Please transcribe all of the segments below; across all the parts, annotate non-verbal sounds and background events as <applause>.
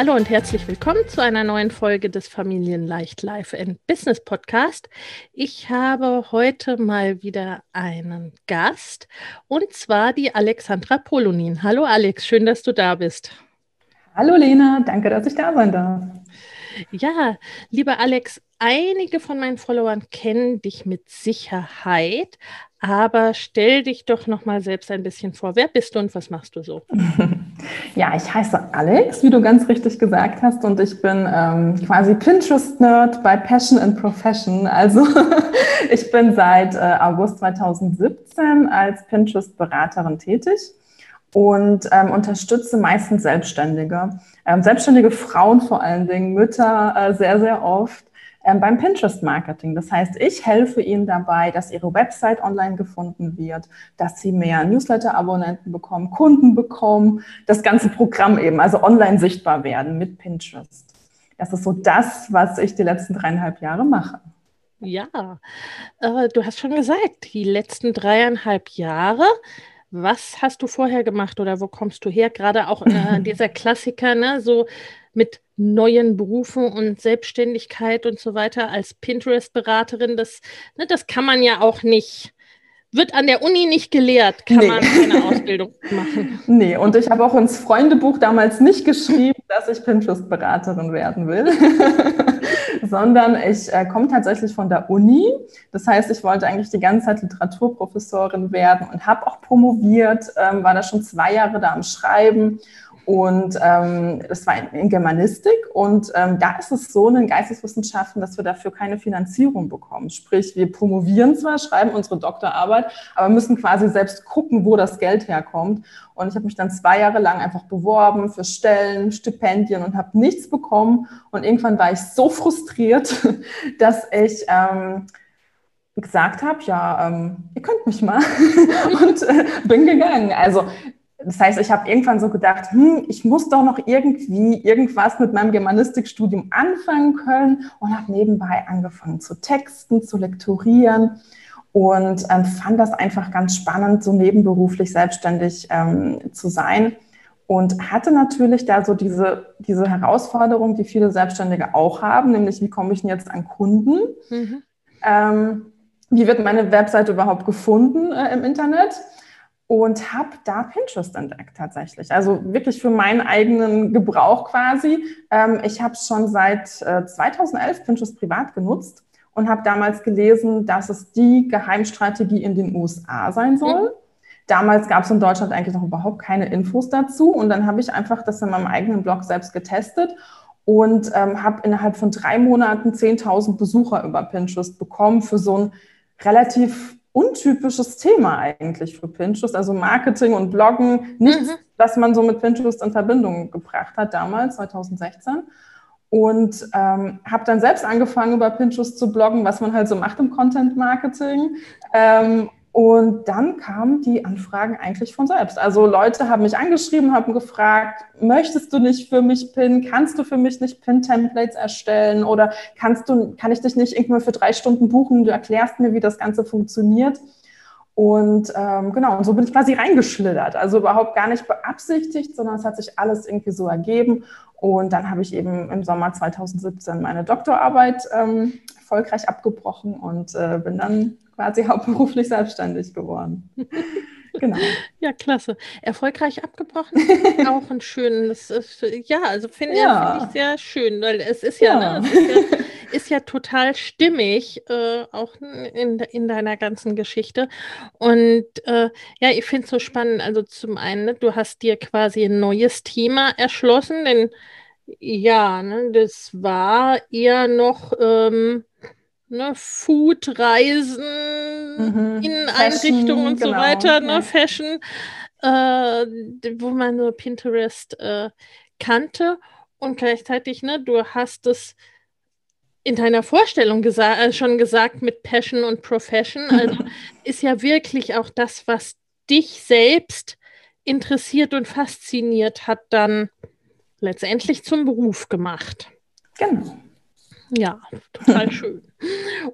Hallo und herzlich willkommen zu einer neuen Folge des Familienleicht Life and Business Podcast. Ich habe heute mal wieder einen Gast und zwar die Alexandra Polonin. Hallo Alex, schön, dass du da bist. Hallo Lena, danke, dass ich da sein darf. Ja, lieber Alex, einige von meinen Followern kennen dich mit Sicherheit, aber stell dich doch noch mal selbst ein bisschen vor. Wer bist du und was machst du so? <laughs> Ja, ich heiße Alex, wie du ganz richtig gesagt hast, und ich bin ähm, quasi Pinterest-Nerd bei Passion and Profession. Also <laughs> ich bin seit äh, August 2017 als Pinterest-Beraterin tätig und ähm, unterstütze meistens Selbstständige, ähm, selbstständige Frauen vor allen Dingen, Mütter äh, sehr, sehr oft beim Pinterest-Marketing. Das heißt, ich helfe ihnen dabei, dass ihre Website online gefunden wird, dass sie mehr Newsletter-Abonnenten bekommen, Kunden bekommen, das ganze Programm eben, also online sichtbar werden mit Pinterest. Das ist so das, was ich die letzten dreieinhalb Jahre mache. Ja, äh, du hast schon gesagt, die letzten dreieinhalb Jahre. Was hast du vorher gemacht oder wo kommst du her? Gerade auch äh, <laughs> dieser Klassiker, ne, so mit neuen Berufen und Selbstständigkeit und so weiter als Pinterest-Beraterin. Das, ne, das kann man ja auch nicht wird an der Uni nicht gelehrt, kann nee. man keine <laughs> Ausbildung machen. Nee, und ich habe auch ins Freundebuch damals nicht geschrieben, dass ich Pinterest-Beraterin werden will, <laughs> sondern ich äh, komme tatsächlich von der Uni. Das heißt, ich wollte eigentlich die ganze Zeit Literaturprofessorin werden und habe auch promoviert, ähm, war da schon zwei Jahre da am Schreiben und ähm, das war in, in Germanistik. Und ähm, da ist es so in den Geisteswissenschaften, dass wir dafür keine Finanzierung bekommen. Sprich, wir promovieren zwar, schreiben unsere Doktorarbeit, aber müssen quasi selbst gucken, wo das Geld herkommt. Und ich habe mich dann zwei Jahre lang einfach beworben für Stellen, Stipendien und habe nichts bekommen. Und irgendwann war ich so frustriert, <laughs> dass ich ähm, gesagt habe, ja, ähm, ihr könnt mich mal <laughs> und äh, bin gegangen. Also das heißt, ich habe irgendwann so gedacht, hm, ich muss doch noch irgendwie irgendwas mit meinem Germanistikstudium anfangen können und habe nebenbei angefangen zu texten, zu lektorieren und ähm, fand das einfach ganz spannend, so nebenberuflich selbstständig ähm, zu sein und hatte natürlich da so diese, diese Herausforderung, die viele Selbstständige auch haben, nämlich wie komme ich denn jetzt an Kunden? Mhm. Ähm, wie wird meine Webseite überhaupt gefunden äh, im Internet? Und habe da Pinterest entdeckt tatsächlich. Also wirklich für meinen eigenen Gebrauch quasi. Ähm, ich habe schon seit äh, 2011 Pinterest privat genutzt und habe damals gelesen, dass es die Geheimstrategie in den USA sein soll. Mhm. Damals gab es in Deutschland eigentlich noch überhaupt keine Infos dazu und dann habe ich einfach das in meinem eigenen Blog selbst getestet und ähm, habe innerhalb von drei Monaten 10.000 Besucher über Pinterest bekommen für so ein relativ untypisches Thema eigentlich für Pinterest. Also Marketing und Bloggen, nichts, mhm. was man so mit Pinterest in Verbindung gebracht hat damals, 2016. Und ähm, habe dann selbst angefangen, über Pinterest zu bloggen, was man halt so macht im Content Marketing. Ähm, und dann kamen die Anfragen eigentlich von selbst. Also Leute haben mich angeschrieben, haben gefragt, möchtest du nicht für mich Pin? Kannst du für mich nicht Pin-Templates erstellen? Oder kannst du, kann ich dich nicht irgendwann für drei Stunden buchen? Du erklärst mir, wie das Ganze funktioniert. Und ähm, genau, und so bin ich quasi reingeschlittert. Also überhaupt gar nicht beabsichtigt, sondern es hat sich alles irgendwie so ergeben. Und dann habe ich eben im Sommer 2017 meine Doktorarbeit ähm, erfolgreich abgebrochen und äh, bin dann quasi <laughs> hauptberuflich selbstständig geworden. <laughs> Genau. Ja, klasse. Erfolgreich abgebrochen, <laughs> auch ein schönes, ja, also finde ja. find ich sehr schön, weil es ist ja, ja. Ne, es ist ja, ist ja total stimmig, äh, auch in, in deiner ganzen Geschichte. Und äh, ja, ich finde es so spannend. Also zum einen, ne, du hast dir quasi ein neues Thema erschlossen, denn ja, ne, das war eher noch ähm, ne, Food-Reisen mhm. in Einrichtungen und genau, so weiter, ne, ja. Fashion, äh, wo man nur Pinterest äh, kannte. Und gleichzeitig, ne, du hast es in deiner Vorstellung gesa äh, schon gesagt mit Passion und Profession. Also <laughs> ist ja wirklich auch das, was dich selbst interessiert und fasziniert hat, dann letztendlich zum Beruf gemacht. Genau. Ja, total <laughs> schön.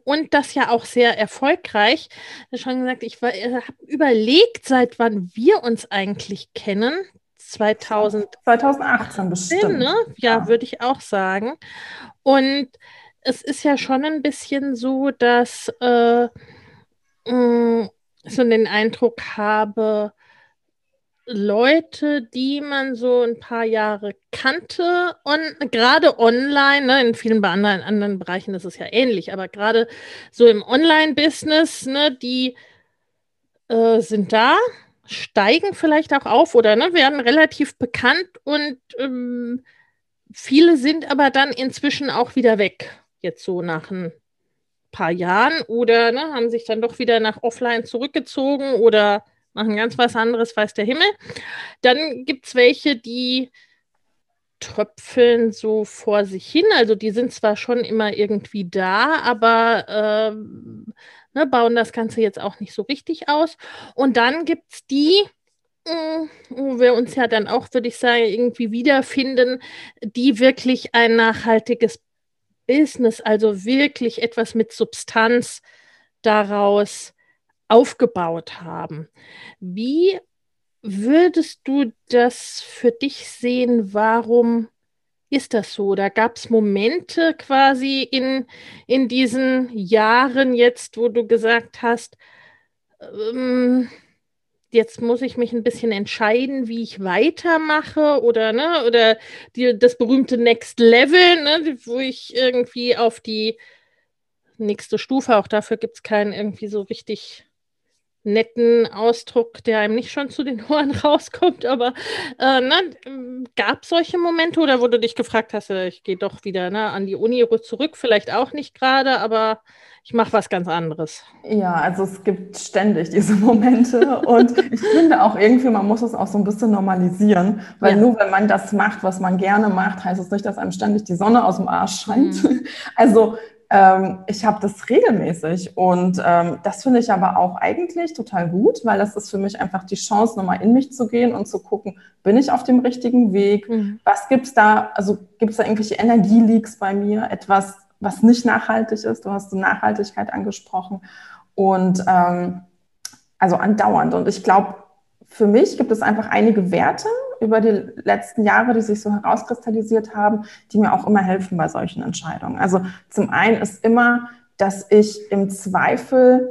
Und das ja auch sehr erfolgreich. Ich schon gesagt, ich äh, habe überlegt, seit wann wir uns eigentlich kennen. 2000 2018 bestimmt. Ne? Ja, ja. würde ich auch sagen. Und es ist ja schon ein bisschen so, dass äh, mh, mm, so den Eindruck habe, Leute, die man so ein paar Jahre kannte, on, gerade online, ne, in vielen anderen, anderen Bereichen ist es ja ähnlich, aber gerade so im Online-Business, ne, die äh, sind da, steigen vielleicht auch auf oder ne, werden relativ bekannt und ähm, viele sind aber dann inzwischen auch wieder weg, jetzt so nach ein paar Jahren oder ne, haben sich dann doch wieder nach Offline zurückgezogen oder machen ganz was anderes, weiß der Himmel. Dann gibt es welche, die tröpfeln so vor sich hin. Also die sind zwar schon immer irgendwie da, aber äh, ne, bauen das Ganze jetzt auch nicht so richtig aus. Und dann gibt es die, äh, wo wir uns ja dann auch, würde ich sagen, irgendwie wiederfinden, die wirklich ein nachhaltiges Business, also wirklich etwas mit Substanz daraus aufgebaut haben. Wie würdest du das für dich sehen? Warum ist das so? Da gab es Momente quasi in, in diesen Jahren jetzt, wo du gesagt hast, ähm, jetzt muss ich mich ein bisschen entscheiden, wie ich weitermache oder, ne, oder die, das berühmte Next Level, ne, wo ich irgendwie auf die nächste Stufe, auch dafür gibt es keinen irgendwie so richtig netten Ausdruck, der einem nicht schon zu den <laughs> Ohren rauskommt, aber äh, ne, gab es solche Momente oder wo du dich gefragt hast, äh, ich gehe doch wieder ne, an die Uni zurück, vielleicht auch nicht gerade, aber ich mache was ganz anderes. Ja, also es gibt ständig diese Momente <laughs> und ich finde auch irgendwie, man muss es auch so ein bisschen normalisieren, weil ja. nur wenn man das macht, was man gerne macht, heißt es nicht, dass einem ständig die Sonne aus dem Arsch scheint. Mhm. <laughs> Also ähm, ich habe das regelmäßig und ähm, das finde ich aber auch eigentlich total gut, weil das ist für mich einfach die Chance, nochmal in mich zu gehen und zu gucken, bin ich auf dem richtigen Weg? Mhm. Was gibt es da? Also gibt es da irgendwelche Energieleaks bei mir? Etwas, was nicht nachhaltig ist? Du hast die Nachhaltigkeit angesprochen und ähm, also andauernd. Und ich glaube, für mich gibt es einfach einige Werte über die letzten Jahre, die sich so herauskristallisiert haben, die mir auch immer helfen bei solchen Entscheidungen. Also zum einen ist immer, dass ich im Zweifel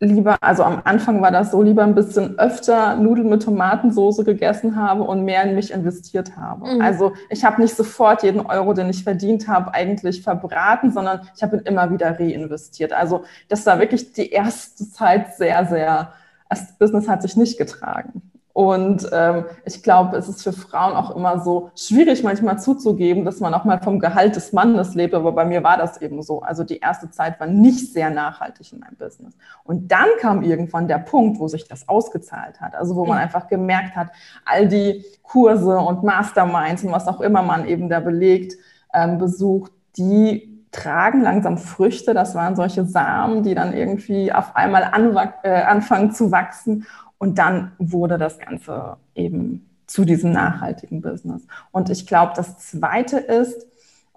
lieber, also am Anfang war das so, lieber ein bisschen öfter Nudeln mit Tomatensoße gegessen habe und mehr in mich investiert habe. Mhm. Also ich habe nicht sofort jeden Euro, den ich verdient habe, eigentlich verbraten, sondern ich habe ihn immer wieder reinvestiert. Also das war wirklich die erste Zeit sehr, sehr das Business hat sich nicht getragen. Und ähm, ich glaube, es ist für Frauen auch immer so schwierig, manchmal zuzugeben, dass man auch mal vom Gehalt des Mannes lebt. Aber bei mir war das eben so. Also die erste Zeit war nicht sehr nachhaltig in meinem Business. Und dann kam irgendwann der Punkt, wo sich das ausgezahlt hat. Also wo man einfach gemerkt hat, all die Kurse und Masterminds und was auch immer man eben da belegt, ähm, besucht, die tragen langsam Früchte. Das waren solche Samen, die dann irgendwie auf einmal äh, anfangen zu wachsen. Und dann wurde das Ganze eben zu diesem nachhaltigen Business. Und ich glaube, das Zweite ist,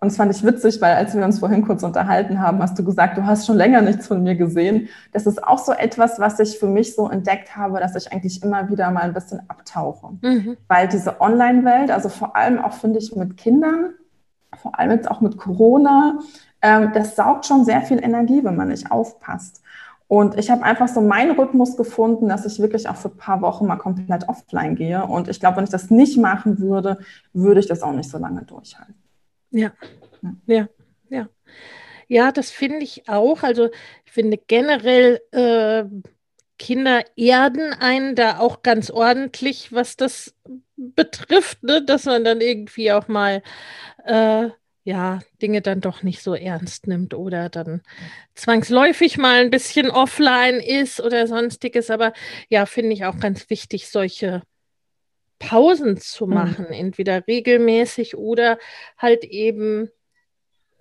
und das fand ich witzig, weil als wir uns vorhin kurz unterhalten haben, hast du gesagt, du hast schon länger nichts von mir gesehen. Das ist auch so etwas, was ich für mich so entdeckt habe, dass ich eigentlich immer wieder mal ein bisschen abtauche. Mhm. Weil diese Online-Welt, also vor allem auch finde ich mit Kindern, vor allem jetzt auch mit Corona, ähm, das saugt schon sehr viel Energie, wenn man nicht aufpasst. Und ich habe einfach so meinen Rhythmus gefunden, dass ich wirklich auch für ein paar Wochen mal komplett offline gehe. Und ich glaube, wenn ich das nicht machen würde, würde ich das auch nicht so lange durchhalten. Ja, ja, ja. Ja, das finde ich auch. Also ich finde generell, äh, Kinder erden einen da auch ganz ordentlich, was das betrifft, ne? dass man dann irgendwie auch mal äh, ja, Dinge dann doch nicht so ernst nimmt oder dann zwangsläufig mal ein bisschen offline ist oder sonstiges. Aber ja, finde ich auch ganz wichtig, solche Pausen zu mhm. machen, mhm. entweder regelmäßig oder halt eben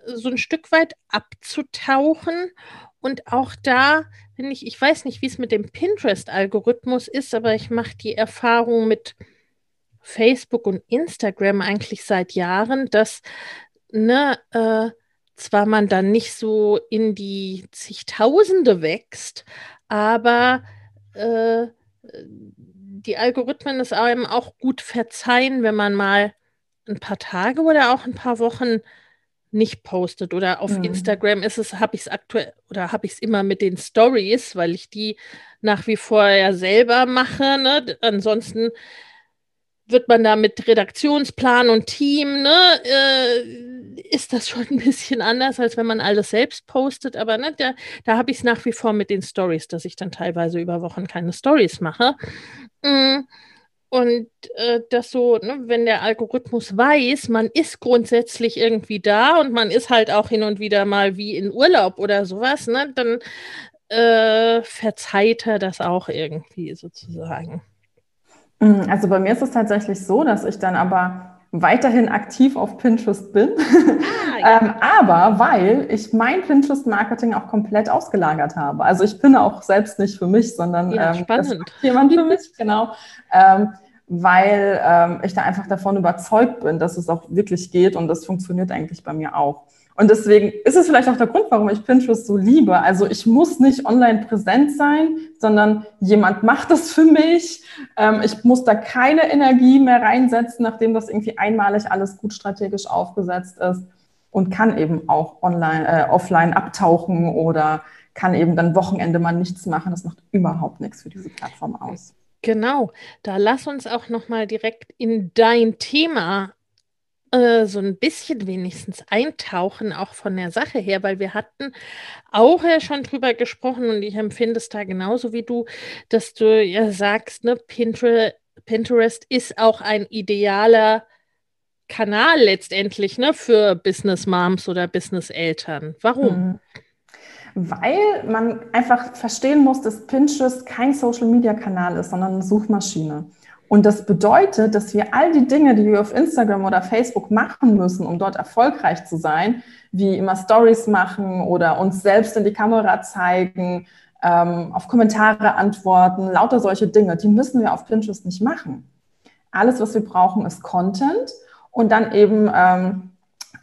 so ein Stück weit abzutauchen. Und auch da finde ich, ich weiß nicht, wie es mit dem Pinterest-Algorithmus ist, aber ich mache die Erfahrung mit Facebook und Instagram eigentlich seit Jahren, dass ne, äh, zwar man dann nicht so in die zigtausende wächst, aber äh, die Algorithmen es einem auch gut verzeihen, wenn man mal ein paar Tage oder auch ein paar Wochen nicht postet. Oder auf mhm. Instagram ist es, habe ich es aktuell oder habe ich es immer mit den Stories, weil ich die nach wie vor ja selber mache. Ne? Ansonsten wird man da mit Redaktionsplan und Team, ne, äh, ist das schon ein bisschen anders, als wenn man alles selbst postet. Aber ne, da, da habe ich es nach wie vor mit den Stories, dass ich dann teilweise über Wochen keine Stories mache. Mm. Und äh, das so, ne, wenn der Algorithmus weiß, man ist grundsätzlich irgendwie da und man ist halt auch hin und wieder mal wie in Urlaub oder sowas, ne, dann äh, verzeiht er das auch irgendwie sozusagen. Mm, also bei mir ist es tatsächlich so, dass ich dann aber weiterhin aktiv auf Pinterest bin. Ah, <laughs> ja. ähm, aber weil ich mein Pinterest-Marketing auch komplett ausgelagert habe. Also ich bin auch selbst nicht für mich, sondern ja, ähm, das jemand für <laughs> mich, genau. Ähm, weil ähm, ich da einfach davon überzeugt bin, dass es auch wirklich geht und das funktioniert eigentlich bei mir auch. Und deswegen ist es vielleicht auch der Grund, warum ich Pinterest so liebe. Also ich muss nicht online präsent sein, sondern jemand macht das für mich. Ähm, ich muss da keine Energie mehr reinsetzen, nachdem das irgendwie einmalig alles gut strategisch aufgesetzt ist und kann eben auch online, äh, offline abtauchen oder kann eben dann Wochenende mal nichts machen. Das macht überhaupt nichts für diese Plattform aus. Genau, da lass uns auch noch mal direkt in dein Thema äh, so ein bisschen wenigstens eintauchen, auch von der Sache her, weil wir hatten auch ja schon drüber gesprochen und ich empfinde es da genauso wie du, dass du ja sagst, ne, Pinterest, Pinterest ist auch ein idealer Kanal letztendlich ne, für Business Moms oder Business Eltern. Warum? Mhm. Weil man einfach verstehen muss, dass Pinterest kein Social Media Kanal ist, sondern eine Suchmaschine. Und das bedeutet, dass wir all die Dinge, die wir auf Instagram oder Facebook machen müssen, um dort erfolgreich zu sein, wie immer Stories machen oder uns selbst in die Kamera zeigen, ähm, auf Kommentare antworten, lauter solche Dinge, die müssen wir auf Pinterest nicht machen. Alles, was wir brauchen, ist Content und dann eben ähm,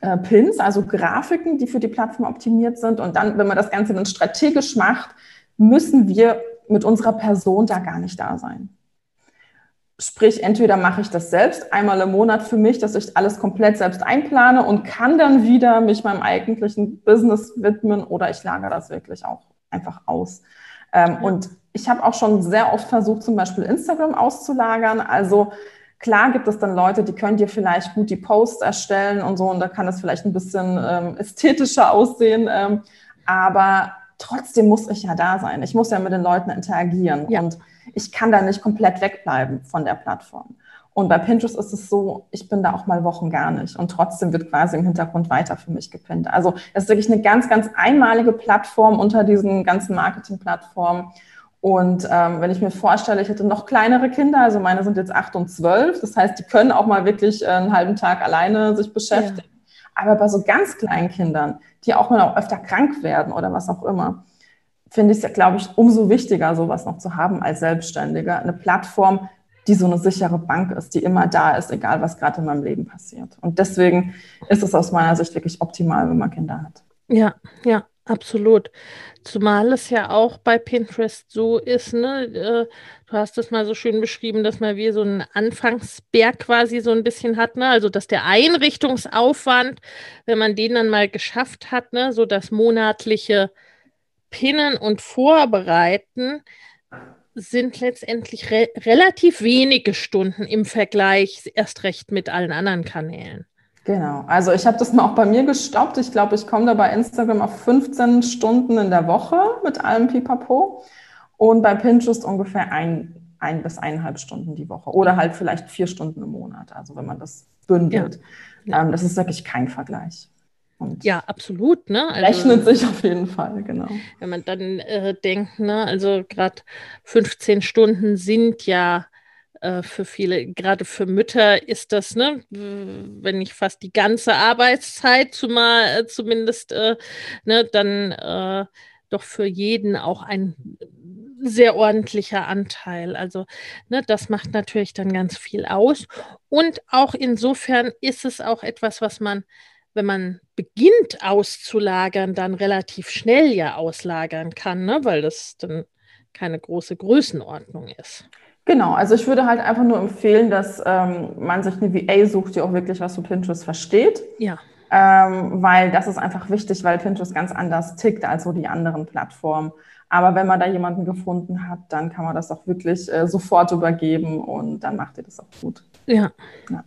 äh, Pins, also Grafiken, die für die Plattform optimiert sind. Und dann, wenn man das Ganze dann strategisch macht, müssen wir mit unserer Person da gar nicht da sein. Sprich, entweder mache ich das selbst einmal im Monat für mich, dass ich alles komplett selbst einplane und kann dann wieder mich meinem eigentlichen Business widmen oder ich lagere das wirklich auch einfach aus. Ähm. Und ich habe auch schon sehr oft versucht, zum Beispiel Instagram auszulagern. Also klar gibt es dann Leute, die können dir vielleicht gut die Posts erstellen und so und da kann es vielleicht ein bisschen ähm, ästhetischer aussehen. Ähm, aber trotzdem muss ich ja da sein. Ich muss ja mit den Leuten interagieren. Ja. Und ich kann da nicht komplett wegbleiben von der Plattform. Und bei Pinterest ist es so, ich bin da auch mal Wochen gar nicht und trotzdem wird quasi im Hintergrund weiter für mich gepinnt. Also es ist wirklich eine ganz, ganz einmalige Plattform unter diesen ganzen Marketing-Plattformen. Und ähm, wenn ich mir vorstelle, ich hätte noch kleinere Kinder, also meine sind jetzt acht und zwölf, das heißt, die können auch mal wirklich äh, einen halben Tag alleine sich beschäftigen. Ja. Aber bei so ganz kleinen Kindern, die auch mal auch öfter krank werden oder was auch immer, finde ich es, glaube ich, umso wichtiger, sowas noch zu haben als Selbstständiger. Eine Plattform, die so eine sichere Bank ist, die immer da ist, egal was gerade in meinem Leben passiert. Und deswegen ist es aus meiner Sicht wirklich optimal, wenn man Kinder hat. Ja, ja, absolut. Zumal es ja auch bei Pinterest so ist, ne? Du hast es mal so schön beschrieben, dass man wie so einen Anfangsberg quasi so ein bisschen hat, ne? Also dass der Einrichtungsaufwand, wenn man den dann mal geschafft hat, ne, so das monatliche Pinnen und Vorbereiten sind letztendlich re relativ wenige Stunden im Vergleich erst recht mit allen anderen Kanälen. Genau, also ich habe das mal auch bei mir gestoppt. Ich glaube, ich komme da bei Instagram auf 15 Stunden in der Woche mit allem Pipapo und bei Pinterest ungefähr ein, ein bis eineinhalb Stunden die Woche oder halt vielleicht vier Stunden im Monat, also wenn man das bündelt. Ja. Ähm, das ist wirklich kein Vergleich. Und ja, absolut. Ne? Also, rechnet sich auf jeden Fall, genau. Wenn man dann äh, denkt, ne, also gerade 15 Stunden sind ja äh, für viele, gerade für Mütter ist das, ne, wenn nicht fast die ganze Arbeitszeit zumal, äh, zumindest, äh, ne, dann äh, doch für jeden auch ein sehr ordentlicher Anteil. Also ne, das macht natürlich dann ganz viel aus. Und auch insofern ist es auch etwas, was man wenn man beginnt auszulagern, dann relativ schnell ja auslagern kann, ne? weil das dann keine große Größenordnung ist. Genau, also ich würde halt einfach nur empfehlen, dass ähm, man sich eine VA sucht, die auch wirklich was für Pinterest versteht. Ja. Ähm, weil das ist einfach wichtig, weil Pinterest ganz anders tickt als so die anderen Plattformen. Aber wenn man da jemanden gefunden hat, dann kann man das auch wirklich äh, sofort übergeben und dann macht ihr das auch gut. Ja. ja.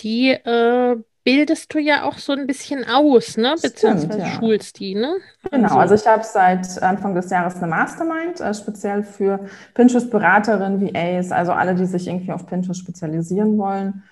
Die äh, bildest du ja auch so ein bisschen aus, ne? Beziehungsweise Stimmt, ja. schulst die, ne? Genau, also, also ich habe seit Anfang des Jahres eine Mastermind, äh, speziell für Pinterest-Beraterinnen, VAs, also alle, die sich irgendwie auf Pinterest spezialisieren wollen.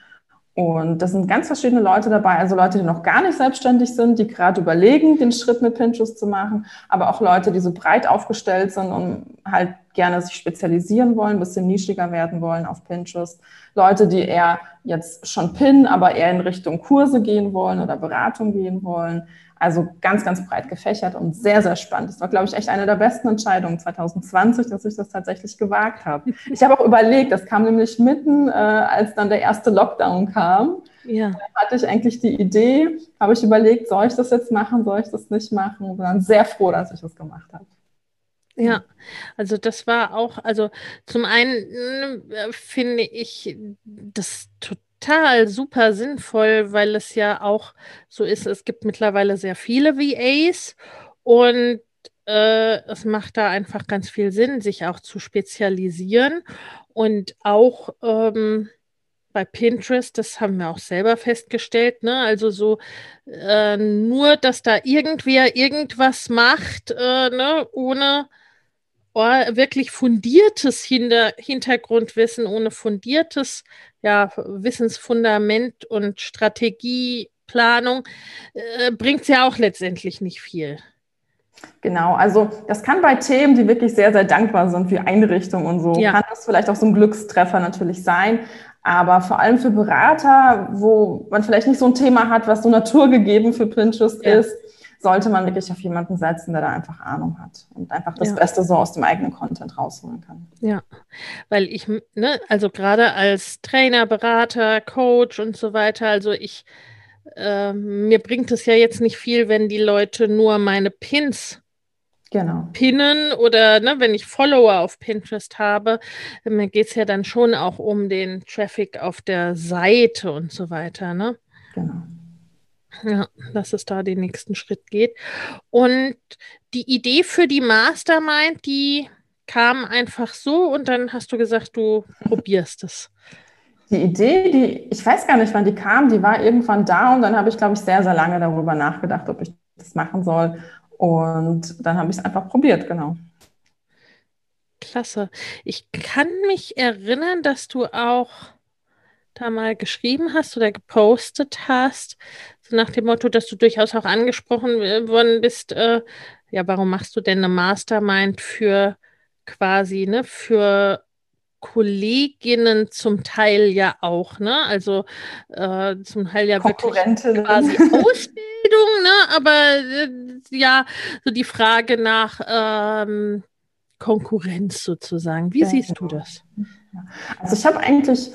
Und das sind ganz verschiedene Leute dabei, also Leute, die noch gar nicht selbstständig sind, die gerade überlegen, den Schritt mit Pinterest zu machen, aber auch Leute, die so breit aufgestellt sind und halt gerne sich spezialisieren wollen, ein bisschen nischiger werden wollen auf Pinterest. Leute, die eher jetzt schon pinnen, aber eher in Richtung Kurse gehen wollen oder Beratung gehen wollen. Also ganz, ganz breit gefächert und sehr, sehr spannend. Das war, glaube ich, echt eine der besten Entscheidungen 2020, dass ich das tatsächlich gewagt habe. <laughs> Ich habe auch überlegt, das kam nämlich mitten, äh, als dann der erste Lockdown kam. Ja. Da hatte ich eigentlich die Idee, habe ich überlegt, soll ich das jetzt machen, soll ich das nicht machen? Und dann sehr froh, dass ich das gemacht habe. Ja, also das war auch, also zum einen äh, finde ich das total super sinnvoll, weil es ja auch so ist, es gibt mittlerweile sehr viele VAs und äh, es macht da einfach ganz viel Sinn, sich auch zu spezialisieren und auch ähm, bei Pinterest, das haben wir auch selber festgestellt, ne? Also so äh, nur, dass da irgendwer irgendwas macht, äh, ne? ohne wirklich fundiertes Hinter Hintergrundwissen, ohne fundiertes ja, Wissensfundament und Strategieplanung äh, bringt es ja auch letztendlich nicht viel. Genau, also das kann bei Themen, die wirklich sehr, sehr dankbar sind, wie Einrichtung und so, ja. kann das vielleicht auch so ein Glückstreffer natürlich sein. Aber vor allem für Berater, wo man vielleicht nicht so ein Thema hat, was so naturgegeben für Pinterest ja. ist, sollte man wirklich auf jemanden setzen, der da einfach Ahnung hat und einfach das ja. Beste so aus dem eigenen Content rausholen kann. Ja, weil ich, ne, also gerade als Trainer, Berater, Coach und so weiter, also ich, äh, mir bringt es ja jetzt nicht viel, wenn die Leute nur meine Pins genau. pinnen oder ne, wenn ich Follower auf Pinterest habe, mir geht es ja dann schon auch um den Traffic auf der Seite und so weiter. Ne? Genau. Ja, dass es da den nächsten Schritt geht. Und die Idee für die Mastermind, die kam einfach so und dann hast du gesagt, du probierst es. Die Idee, die, ich weiß gar nicht, wann die kam, die war irgendwann da und dann habe ich, glaube ich, sehr, sehr lange darüber nachgedacht, ob ich das machen soll. Und dann habe ich es einfach probiert, genau. Klasse. Ich kann mich erinnern, dass du auch da mal geschrieben hast oder gepostet hast, nach dem Motto, dass du durchaus auch angesprochen worden bist, äh, ja, warum machst du denn eine Mastermind für quasi, ne, für Kolleginnen zum Teil ja auch, ne? Also äh, zum Teil ja wirklich quasi Ausbildung, ne? Aber äh, ja, so die Frage nach ähm, Konkurrenz sozusagen. Wie ja, siehst du das? Also ich habe eigentlich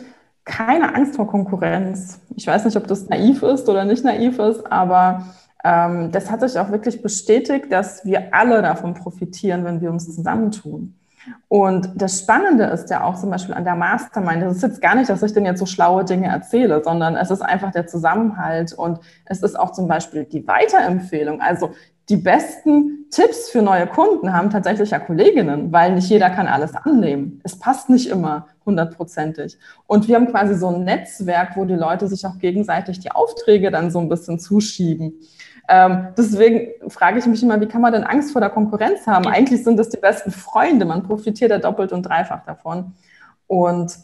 keine Angst vor Konkurrenz. Ich weiß nicht, ob das naiv ist oder nicht naiv ist, aber ähm, das hat sich auch wirklich bestätigt, dass wir alle davon profitieren, wenn wir uns zusammentun. Und das Spannende ist ja auch zum Beispiel an der Mastermind, das ist jetzt gar nicht, dass ich denn jetzt so schlaue Dinge erzähle, sondern es ist einfach der Zusammenhalt und es ist auch zum Beispiel die Weiterempfehlung. Also die besten Tipps für neue Kunden haben tatsächlich ja Kolleginnen, weil nicht jeder kann alles annehmen. Es passt nicht immer hundertprozentig. Und wir haben quasi so ein Netzwerk, wo die Leute sich auch gegenseitig die Aufträge dann so ein bisschen zuschieben. Ähm, deswegen frage ich mich immer, wie kann man denn Angst vor der Konkurrenz haben? Eigentlich sind das die besten Freunde. Man profitiert ja doppelt und dreifach davon. Und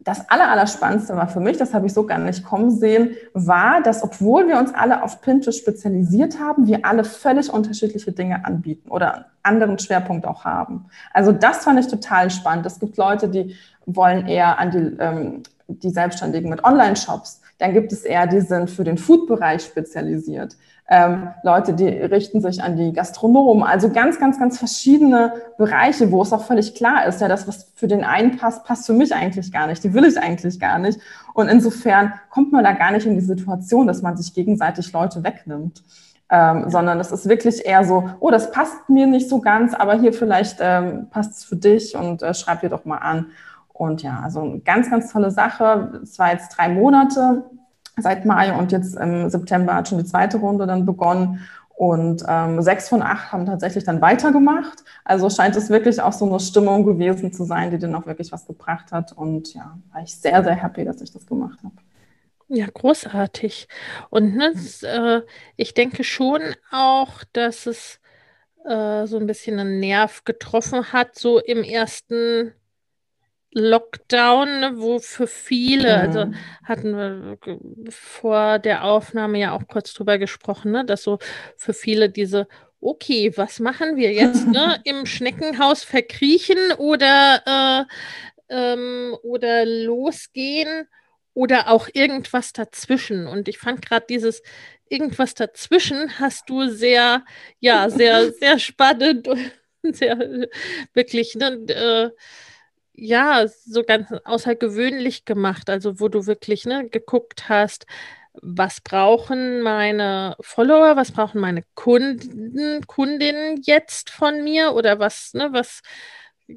das Allerspannendste war für mich, das habe ich so gar nicht kommen sehen, war, dass obwohl wir uns alle auf Pinterest spezialisiert haben, wir alle völlig unterschiedliche Dinge anbieten oder einen anderen Schwerpunkt auch haben. Also das fand ich total spannend. Es gibt Leute, die wollen eher an die, ähm, die Selbstständigen mit Online-Shops. Dann gibt es eher, die sind für den Food-Bereich spezialisiert ähm, Leute, die richten sich an die Gastronomen. Also ganz, ganz, ganz verschiedene Bereiche, wo es auch völlig klar ist, ja, das, was für den einen passt, passt für mich eigentlich gar nicht. Die will ich eigentlich gar nicht. Und insofern kommt man da gar nicht in die Situation, dass man sich gegenseitig Leute wegnimmt. Ähm, sondern es ist wirklich eher so, oh, das passt mir nicht so ganz, aber hier vielleicht ähm, passt es für dich und äh, schreib dir doch mal an. Und ja, also eine ganz, ganz tolle Sache. Es war jetzt drei Monate seit Mai und jetzt im September hat schon die zweite Runde dann begonnen. Und ähm, sechs von acht haben tatsächlich dann weitergemacht. Also scheint es wirklich auch so eine Stimmung gewesen zu sein, die dann auch wirklich was gebracht hat. Und ja, war ich sehr, sehr happy, dass ich das gemacht habe. Ja, großartig. Und ne, das, äh, ich denke schon auch, dass es äh, so ein bisschen einen Nerv getroffen hat, so im ersten Lockdown, ne, wo für viele, also mhm. hatten wir vor der Aufnahme ja auch kurz drüber gesprochen, ne, dass so für viele diese, okay, was machen wir jetzt, ne, <laughs> im Schneckenhaus verkriechen oder, äh, ähm, oder losgehen oder auch irgendwas dazwischen. Und ich fand gerade dieses irgendwas dazwischen hast du sehr, ja, sehr, <laughs> sehr spannend und <laughs> sehr wirklich, ne, äh, ja, so ganz außergewöhnlich gemacht, also wo du wirklich ne, geguckt hast, was brauchen meine Follower, was brauchen meine Kunden, Kundinnen jetzt von mir oder was, ne, was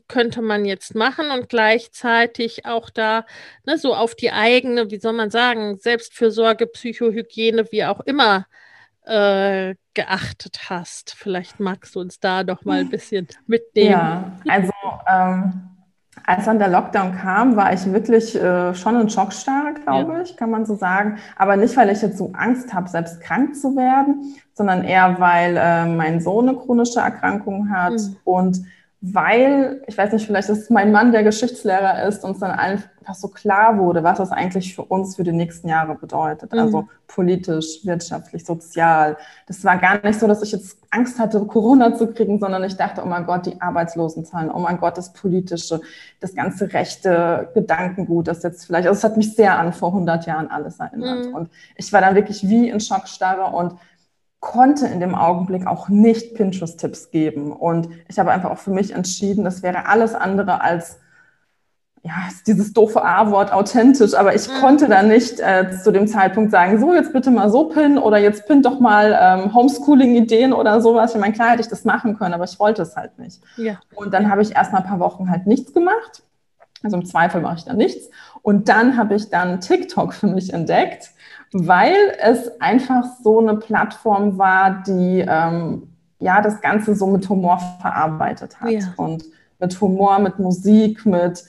könnte man jetzt machen und gleichzeitig auch da ne, so auf die eigene, wie soll man sagen, Selbstfürsorge, Psychohygiene, wie auch immer äh, geachtet hast. Vielleicht magst du uns da noch mal ein <laughs> bisschen mitnehmen. Ja, also ähm als dann der Lockdown kam, war ich wirklich äh, schon in Schockstarre, glaube ja. ich, kann man so sagen. Aber nicht, weil ich jetzt so Angst habe, selbst krank zu werden, sondern eher, weil äh, mein Sohn eine chronische Erkrankung hat mhm. und weil, ich weiß nicht, vielleicht ist mein Mann, der Geschichtslehrer ist, uns dann einfach so klar wurde, was das eigentlich für uns für die nächsten Jahre bedeutet. Mhm. Also politisch, wirtschaftlich, sozial. Das war gar nicht so, dass ich jetzt Angst hatte, Corona zu kriegen, sondern ich dachte, oh mein Gott, die Arbeitslosenzahlen, oh mein Gott, das Politische, das ganze rechte Gedankengut, das jetzt vielleicht, also es hat mich sehr an vor 100 Jahren alles erinnert. Mhm. Und ich war dann wirklich wie in Schockstarre und konnte in dem Augenblick auch nicht Pinterest-Tipps geben. Und ich habe einfach auch für mich entschieden, das wäre alles andere als ja, dieses doofe A-Wort authentisch, aber ich mhm. konnte da nicht äh, zu dem Zeitpunkt sagen, so jetzt bitte mal so pin oder jetzt pin doch mal ähm, Homeschooling-Ideen oder sowas. Ich meine, klar hätte ich das machen können, aber ich wollte es halt nicht. Ja. Und dann habe ich erst mal ein paar Wochen halt nichts gemacht. Also im Zweifel mache ich dann nichts. Und dann habe ich dann TikTok für mich entdeckt weil es einfach so eine Plattform war, die ähm, ja das Ganze so mit Humor verarbeitet hat. Ja. Und mit Humor, mit Musik, mit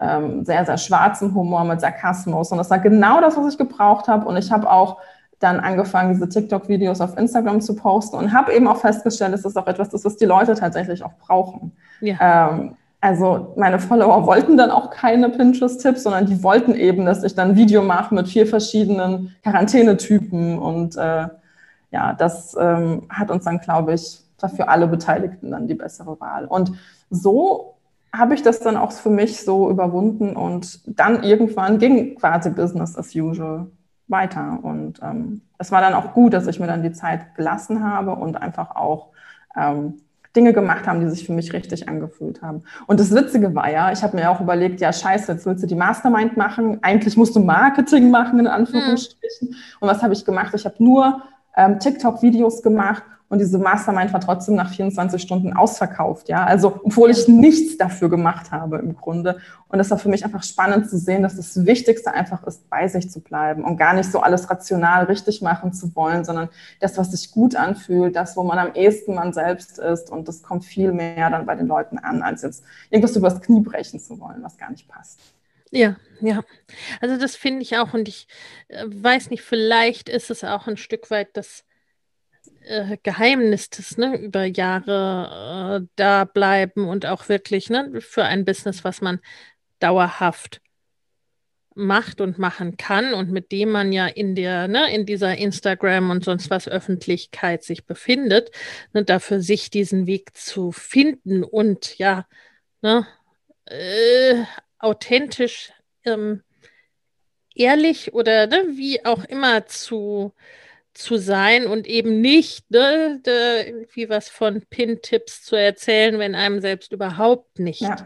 ähm, sehr, sehr schwarzem Humor, mit Sarkasmus. Und das war genau das, was ich gebraucht habe. Und ich habe auch dann angefangen, diese TikTok-Videos auf Instagram zu posten und habe eben auch festgestellt, dass das auch etwas ist, was die Leute tatsächlich auch brauchen. Ja. Ähm, also meine Follower wollten dann auch keine Pinterest-Tipps, sondern die wollten eben, dass ich dann ein Video mache mit vier verschiedenen Quarantänetypen. Und äh, ja, das ähm, hat uns dann, glaube ich, für alle Beteiligten dann die bessere Wahl. Und so habe ich das dann auch für mich so überwunden und dann irgendwann ging quasi Business as usual weiter. Und ähm, es war dann auch gut, dass ich mir dann die Zeit gelassen habe und einfach auch ähm, Dinge gemacht haben, die sich für mich richtig angefühlt haben. Und das Witzige war ja, ich habe mir auch überlegt, ja scheiße, jetzt willst du die Mastermind machen. Eigentlich musst du Marketing machen, in Anführungsstrichen. Mhm. Und was habe ich gemacht? Ich habe nur ähm, TikTok-Videos gemacht und diese Mastermind war trotzdem nach 24 Stunden ausverkauft, ja. Also, obwohl ich nichts dafür gemacht habe im Grunde. Und das war für mich einfach spannend zu sehen, dass das Wichtigste einfach ist, bei sich zu bleiben und gar nicht so alles rational richtig machen zu wollen, sondern das, was sich gut anfühlt, das, wo man am ehesten man selbst ist. Und das kommt viel mehr dann bei den Leuten an, als jetzt irgendwas übers Knie brechen zu wollen, was gar nicht passt. Ja, ja. Also das finde ich auch. Und ich äh, weiß nicht, vielleicht ist es auch ein Stück weit das äh, Geheimnis des, ne, über Jahre äh, da bleiben und auch wirklich ne, für ein Business, was man dauerhaft macht und machen kann und mit dem man ja in der, ne, in dieser Instagram und sonst was Öffentlichkeit sich befindet, ne, dafür sich diesen Weg zu finden und ja, ne, äh, authentisch, ähm, ehrlich oder ne, wie auch immer zu, zu sein und eben nicht ne, de, irgendwie was von Pin-Tipps zu erzählen, wenn einem selbst überhaupt nicht ja.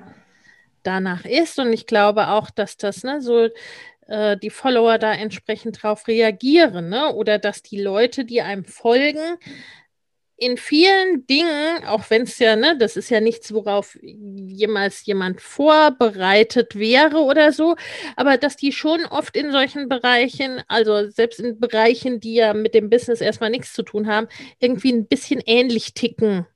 danach ist. Und ich glaube auch, dass das ne, so äh, die Follower da entsprechend darauf reagieren ne? oder dass die Leute, die einem folgen, in vielen Dingen, auch wenn es ja, ne, das ist ja nichts, worauf jemals jemand vorbereitet wäre oder so, aber dass die schon oft in solchen Bereichen, also selbst in Bereichen, die ja mit dem Business erstmal nichts zu tun haben, irgendwie ein bisschen ähnlich ticken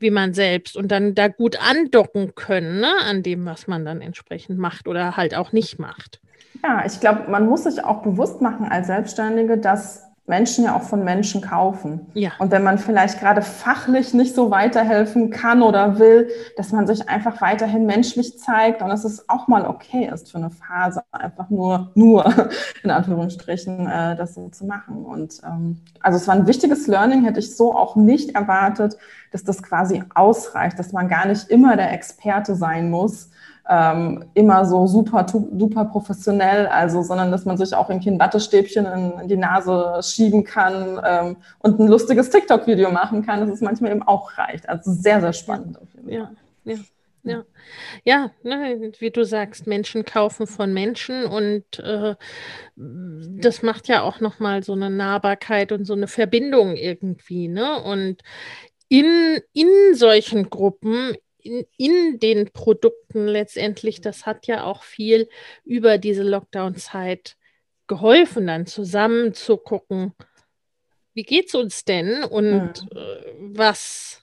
wie man selbst und dann da gut andocken können ne, an dem, was man dann entsprechend macht oder halt auch nicht macht. Ja, ich glaube, man muss sich auch bewusst machen als Selbstständige, dass Menschen ja auch von Menschen kaufen. Ja. Und wenn man vielleicht gerade fachlich nicht so weiterhelfen kann oder will, dass man sich einfach weiterhin menschlich zeigt und dass es auch mal okay ist für eine Phase, einfach nur, nur <laughs> in Anführungsstrichen, äh, das so zu machen. Und ähm, also es war ein wichtiges Learning, hätte ich so auch nicht erwartet, dass das quasi ausreicht, dass man gar nicht immer der Experte sein muss, ähm, immer so super, super professionell, also, sondern dass man sich auch irgendwie ein Wattestäbchen in, in die Nase schieben kann ähm, und ein lustiges TikTok-Video machen kann, dass es manchmal eben auch reicht. Also sehr, sehr spannend auf jeden Fall. Ja, ja. Ja, ja ne, wie du sagst, Menschen kaufen von Menschen und äh, das macht ja auch nochmal so eine Nahbarkeit und so eine Verbindung irgendwie. Ne? Und in, in solchen Gruppen in, in den Produkten letztendlich, das hat ja auch viel über diese Lockdown-Zeit geholfen, dann zusammen zu gucken, wie geht es uns denn und ja. äh, was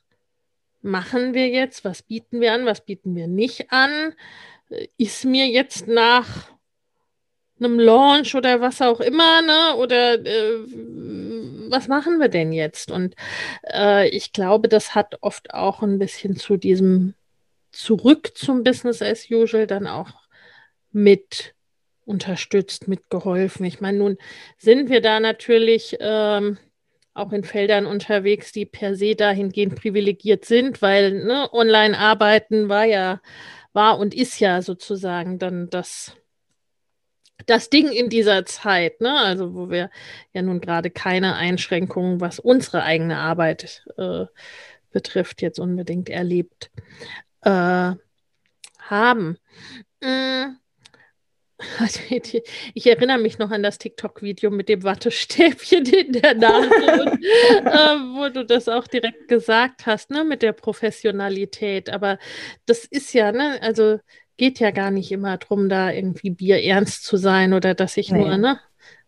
machen wir jetzt, was bieten wir an, was bieten wir nicht an? Äh, ist mir jetzt nach einem Launch oder was auch immer, ne? Oder äh, was machen wir denn jetzt? Und äh, ich glaube, das hat oft auch ein bisschen zu diesem Zurück zum Business as usual dann auch mit unterstützt, mitgeholfen. Ich meine, nun sind wir da natürlich ähm, auch in Feldern unterwegs, die per se dahingehend privilegiert sind, weil ne, Online-Arbeiten war ja, war und ist ja sozusagen dann das das Ding in dieser Zeit, ne? Also wo wir ja nun gerade keine Einschränkungen, was unsere eigene Arbeit äh, betrifft, jetzt unbedingt erlebt äh, haben. Mm. <laughs> Also, ich erinnere mich noch an das TikTok-Video mit dem Wattestäbchen <laughs> in der Nase, und, äh, wo du das auch direkt gesagt hast, ne, mit der Professionalität. Aber das ist ja, ne, also geht ja gar nicht immer darum, da irgendwie Bier ernst zu sein oder dass ich nee. nur, ne,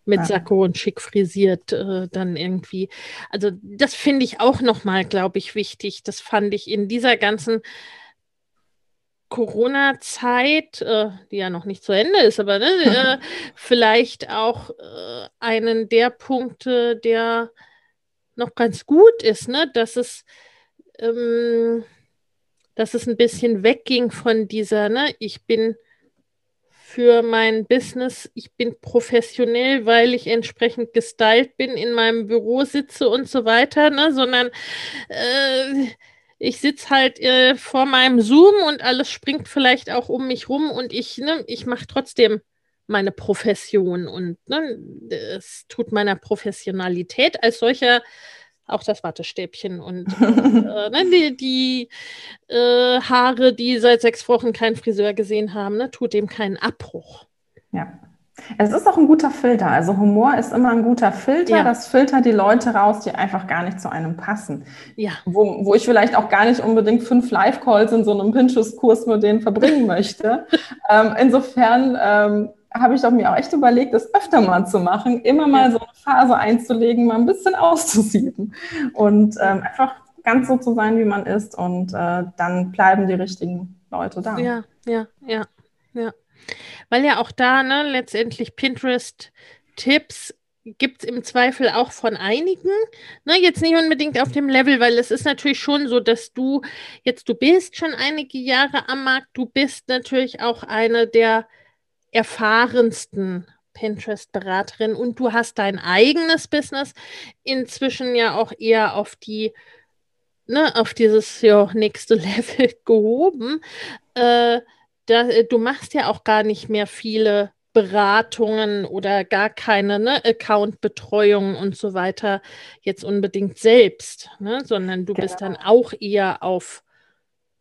mit ja. Sakko und schick frisiert äh, dann irgendwie. Also das finde ich auch nochmal, glaube ich, wichtig. Das fand ich in dieser ganzen Corona-Zeit, äh, die ja noch nicht zu Ende ist, aber ne, äh, <laughs> vielleicht auch äh, einen der Punkte, der noch ganz gut ist, ne, dass es ähm, dass es ein bisschen wegging von dieser, ne, ich bin für mein Business, ich bin professionell, weil ich entsprechend gestylt bin, in meinem Büro sitze und so weiter, ne, sondern äh, ich sitze halt äh, vor meinem Zoom und alles springt vielleicht auch um mich rum und ich, ne, ich mache trotzdem meine Profession und ne, es tut meiner Professionalität als solcher auch das Wattestäbchen und <laughs> äh, ne, die, die äh, Haare, die seit sechs Wochen keinen Friseur gesehen haben, ne, tut dem keinen Abbruch. Ja. Es ist auch ein guter Filter. Also Humor ist immer ein guter Filter. Ja. Das filtert die Leute raus, die einfach gar nicht zu einem passen. Ja. Wo, wo ich vielleicht auch gar nicht unbedingt fünf Live-Calls in so einem Pinterest-Kurs mit denen verbringen möchte. <laughs> ähm, insofern ähm, habe ich doch mir auch echt überlegt, das öfter mal zu machen, immer mal so eine Phase einzulegen, mal ein bisschen <laughs> auszusieben und ähm, einfach ganz so zu sein, wie man ist und äh, dann bleiben die richtigen Leute da. Ja, ja, ja, ja. Weil ja auch da, ne, letztendlich Pinterest-Tipps gibt es im Zweifel auch von einigen. Ne, jetzt nicht unbedingt auf dem Level, weil es ist natürlich schon so, dass du jetzt, du bist schon einige Jahre am Markt, du bist natürlich auch eine der erfahrensten Pinterest-Beraterin und du hast dein eigenes Business inzwischen ja auch eher auf die, ne, auf dieses ja, nächste <laughs> Level gehoben. Äh, da, äh, du machst ja auch gar nicht mehr viele Beratungen oder gar keine ne, Account-Betreuung und so weiter jetzt unbedingt selbst, ne, sondern du genau. bist dann auch eher auf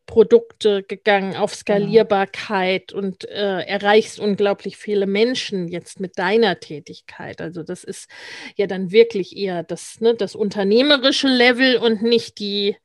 Produkte gegangen, auf genau. Skalierbarkeit genau. und äh, erreichst unglaublich viele Menschen jetzt mit deiner Tätigkeit. Also das ist ja dann wirklich eher das, ne, das unternehmerische Level und nicht die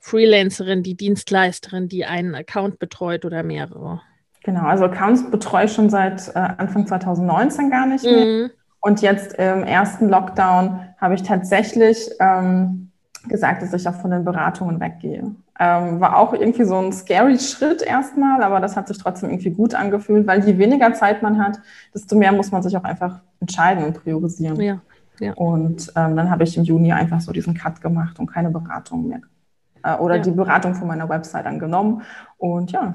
Freelancerin, die Dienstleisterin, die einen Account betreut oder mehrere. Genau, also Accounts betreue ich schon seit äh, Anfang 2019 gar nicht mehr. Mhm. Und jetzt im ersten Lockdown habe ich tatsächlich ähm, gesagt, dass ich auch von den Beratungen weggehe. Ähm, war auch irgendwie so ein scary Schritt erstmal, aber das hat sich trotzdem irgendwie gut angefühlt, weil je weniger Zeit man hat, desto mehr muss man sich auch einfach entscheiden und priorisieren. Ja, ja. Und ähm, dann habe ich im Juni einfach so diesen Cut gemacht und keine Beratung mehr äh, oder ja. die Beratung von meiner Website angenommen. Und ja,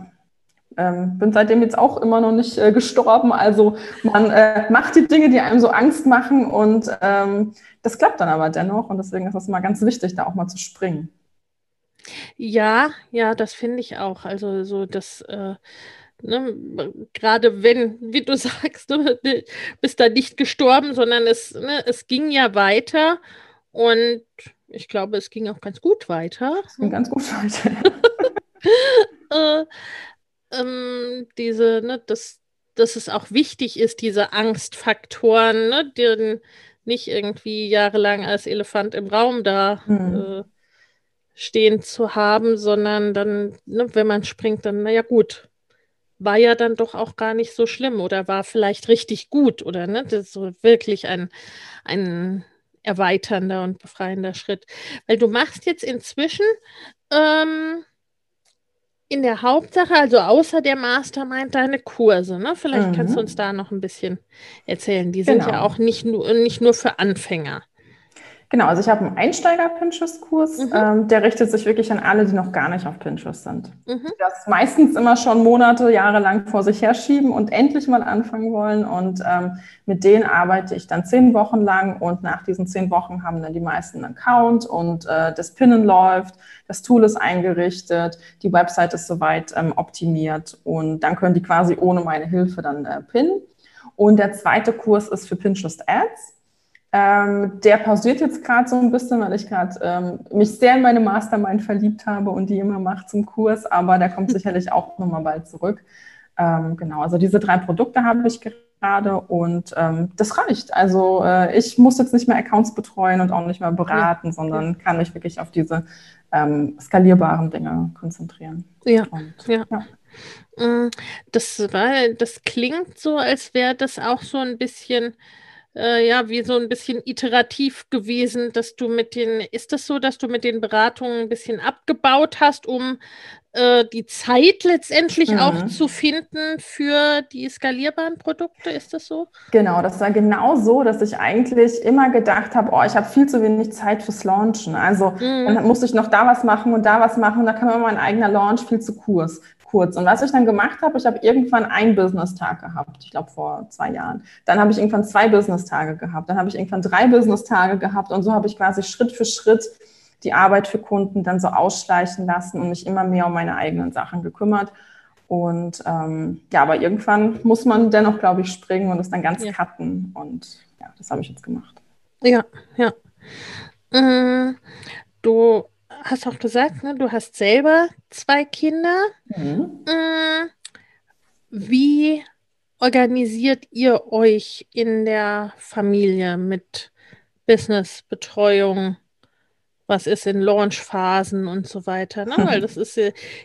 ähm, bin seitdem jetzt auch immer noch nicht äh, gestorben. Also man äh, macht die Dinge, die einem so Angst machen und ähm, das klappt dann aber dennoch. Und deswegen ist es immer ganz wichtig, da auch mal zu springen. Ja, ja, das finde ich auch. Also so das. Äh Ne, gerade wenn, wie du <laughs> sagst, du bist da nicht gestorben, sondern es, ne, es ging ja weiter und ich glaube, es ging auch ganz gut weiter. Es ging ganz gut weiter. <laughs> äh, ähm, diese, ne, dass, dass es auch wichtig ist, diese Angstfaktoren, ne, die nicht irgendwie jahrelang als Elefant im Raum da mhm. äh, stehen zu haben, sondern dann, ne, wenn man springt, dann, naja, gut, war ja dann doch auch gar nicht so schlimm oder war vielleicht richtig gut oder ne, das ist so wirklich ein, ein erweiternder und befreiender Schritt. Weil du machst jetzt inzwischen ähm, in der Hauptsache, also außer der Mastermind, deine Kurse. Ne? Vielleicht mhm. kannst du mhm. uns da noch ein bisschen erzählen. Die sind genau. ja auch nicht nur, nicht nur für Anfänger. Genau, also ich habe einen Einsteiger-Pinterest-Kurs, mhm. ähm, der richtet sich wirklich an alle, die noch gar nicht auf Pinterest sind. Mhm. Die das meistens immer schon Monate, Jahre lang vor sich herschieben und endlich mal anfangen wollen. Und ähm, mit denen arbeite ich dann zehn Wochen lang und nach diesen zehn Wochen haben dann die meisten einen Account und äh, das Pinnen läuft, das Tool ist eingerichtet, die Website ist soweit ähm, optimiert und dann können die quasi ohne meine Hilfe dann äh, pinnen. Und der zweite Kurs ist für Pinterest Ads. Ähm, der pausiert jetzt gerade so ein bisschen, weil ich gerade ähm, mich sehr in meine Mastermind verliebt habe und die immer macht zum Kurs, aber der kommt sicherlich <laughs> auch nochmal bald zurück. Ähm, genau, also diese drei Produkte habe ich gerade und ähm, das reicht. Also äh, ich muss jetzt nicht mehr Accounts betreuen und auch nicht mehr beraten, ja. sondern kann mich wirklich auf diese ähm, skalierbaren Dinge konzentrieren. Ja, und, ja. ja. Mm, das, war, das klingt so, als wäre das auch so ein bisschen äh, ja, wie so ein bisschen iterativ gewesen, dass du mit den, ist das so, dass du mit den Beratungen ein bisschen abgebaut hast, um äh, die Zeit letztendlich mhm. auch zu finden für die skalierbaren Produkte? Ist das so? Genau, das war genau so, dass ich eigentlich immer gedacht habe, oh, ich habe viel zu wenig Zeit fürs Launchen. Also mhm. dann musste ich noch da was machen und da was machen und da kam immer mein eigener Launch viel zu kurz kurz. Und was ich dann gemacht habe, ich habe irgendwann einen Business-Tag gehabt, ich glaube vor zwei Jahren. Dann habe ich irgendwann zwei Business-Tage gehabt. Dann habe ich irgendwann drei Business-Tage gehabt. Und so habe ich quasi Schritt für Schritt die Arbeit für Kunden dann so ausschleichen lassen und mich immer mehr um meine eigenen Sachen gekümmert. Und ähm, ja, aber irgendwann muss man dennoch, glaube ich, springen und es dann ganz ja. cutten. Und ja, das habe ich jetzt gemacht. Ja, ja. Äh, du hast auch gesagt, ne, du hast selber zwei Kinder. Mhm. Mm, wie organisiert ihr euch in der Familie mit Businessbetreuung? Was ist in Launchphasen und so weiter? Ne? Weil <laughs> das ist,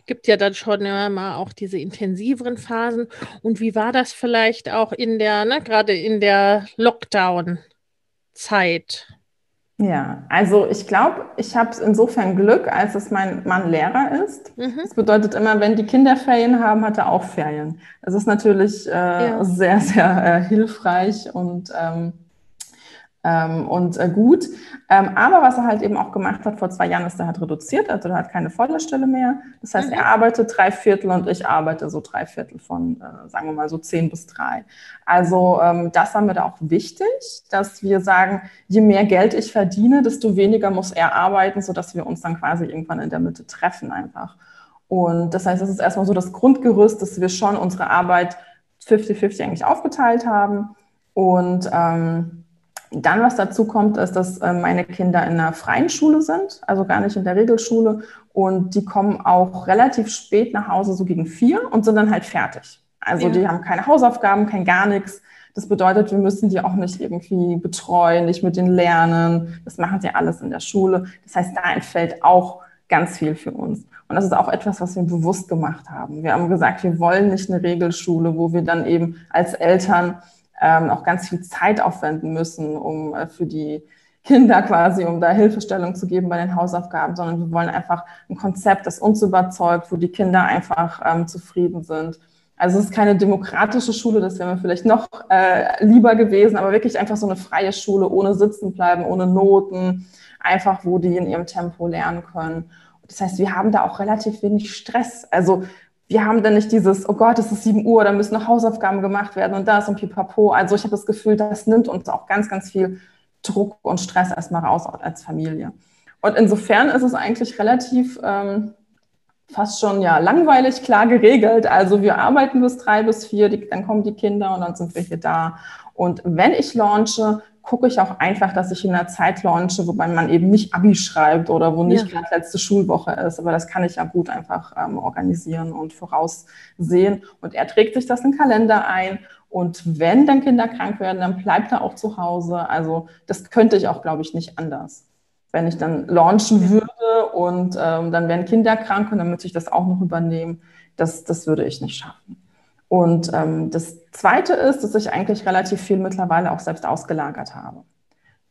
gibt ja dann schon immer mal auch diese intensiveren Phasen. Und wie war das vielleicht auch in der, ne, gerade in der Lockdown-Zeit? Ja, also ich glaube, ich habe insofern Glück, als es mein Mann Lehrer ist. Mhm. Das bedeutet immer, wenn die Kinder Ferien haben, hat er auch Ferien. Das ist natürlich äh, ja. sehr, <laughs> sehr äh, hilfreich und ähm, ähm, und äh, gut. Ähm, aber was er halt eben auch gemacht hat vor zwei Jahren, ist, er hat reduziert, also er hat keine volle Stelle mehr. Das heißt, mhm. er arbeitet drei Viertel und ich arbeite so drei Viertel von, äh, sagen wir mal, so zehn bis drei. Also ähm, das haben wir da auch wichtig, dass wir sagen, je mehr Geld ich verdiene, desto weniger muss er arbeiten, sodass wir uns dann quasi irgendwann in der Mitte treffen einfach. Und das heißt, das ist erstmal so das Grundgerüst, dass wir schon unsere Arbeit 50-50 eigentlich aufgeteilt haben. Und ähm, dann, was dazu kommt, ist, dass äh, meine Kinder in einer freien Schule sind, also gar nicht in der Regelschule. Und die kommen auch relativ spät nach Hause, so gegen vier, und sind dann halt fertig. Also ja. die haben keine Hausaufgaben, kein gar nichts. Das bedeutet, wir müssen die auch nicht irgendwie betreuen, nicht mit denen lernen. Das machen sie alles in der Schule. Das heißt, da entfällt auch ganz viel für uns. Und das ist auch etwas, was wir bewusst gemacht haben. Wir haben gesagt, wir wollen nicht eine Regelschule, wo wir dann eben als Eltern ähm, auch ganz viel Zeit aufwenden müssen, um äh, für die Kinder quasi, um da Hilfestellung zu geben bei den Hausaufgaben, sondern wir wollen einfach ein Konzept, das uns überzeugt, wo die Kinder einfach ähm, zufrieden sind. Also es ist keine demokratische Schule, das wäre mir vielleicht noch äh, lieber gewesen, aber wirklich einfach so eine freie Schule ohne Sitzen bleiben, ohne Noten, einfach wo die in ihrem Tempo lernen können. Das heißt, wir haben da auch relativ wenig Stress. Also wir haben dann nicht dieses, oh Gott, es ist 7 Uhr, da müssen noch Hausaufgaben gemacht werden und das und pipapo. Also ich habe das Gefühl, das nimmt uns auch ganz, ganz viel Druck und Stress erstmal raus als Familie. Und insofern ist es eigentlich relativ ähm, fast schon ja langweilig klar geregelt. Also wir arbeiten bis drei bis vier, die, dann kommen die Kinder und dann sind wir hier da. Und wenn ich launche, gucke ich auch einfach, dass ich in einer Zeit launche, wobei man eben nicht Abi schreibt oder wo nicht ja. gerade letzte Schulwoche ist. Aber das kann ich ja gut einfach ähm, organisieren und voraussehen. Und er trägt sich das in den Kalender ein. Und wenn dann Kinder krank werden, dann bleibt er auch zu Hause. Also das könnte ich auch, glaube ich, nicht anders. Wenn ich dann launchen würde und ähm, dann wären Kinder krank und dann müsste ich das auch noch übernehmen, das, das würde ich nicht schaffen. Und ähm, das Zweite ist, dass ich eigentlich relativ viel mittlerweile auch selbst ausgelagert habe.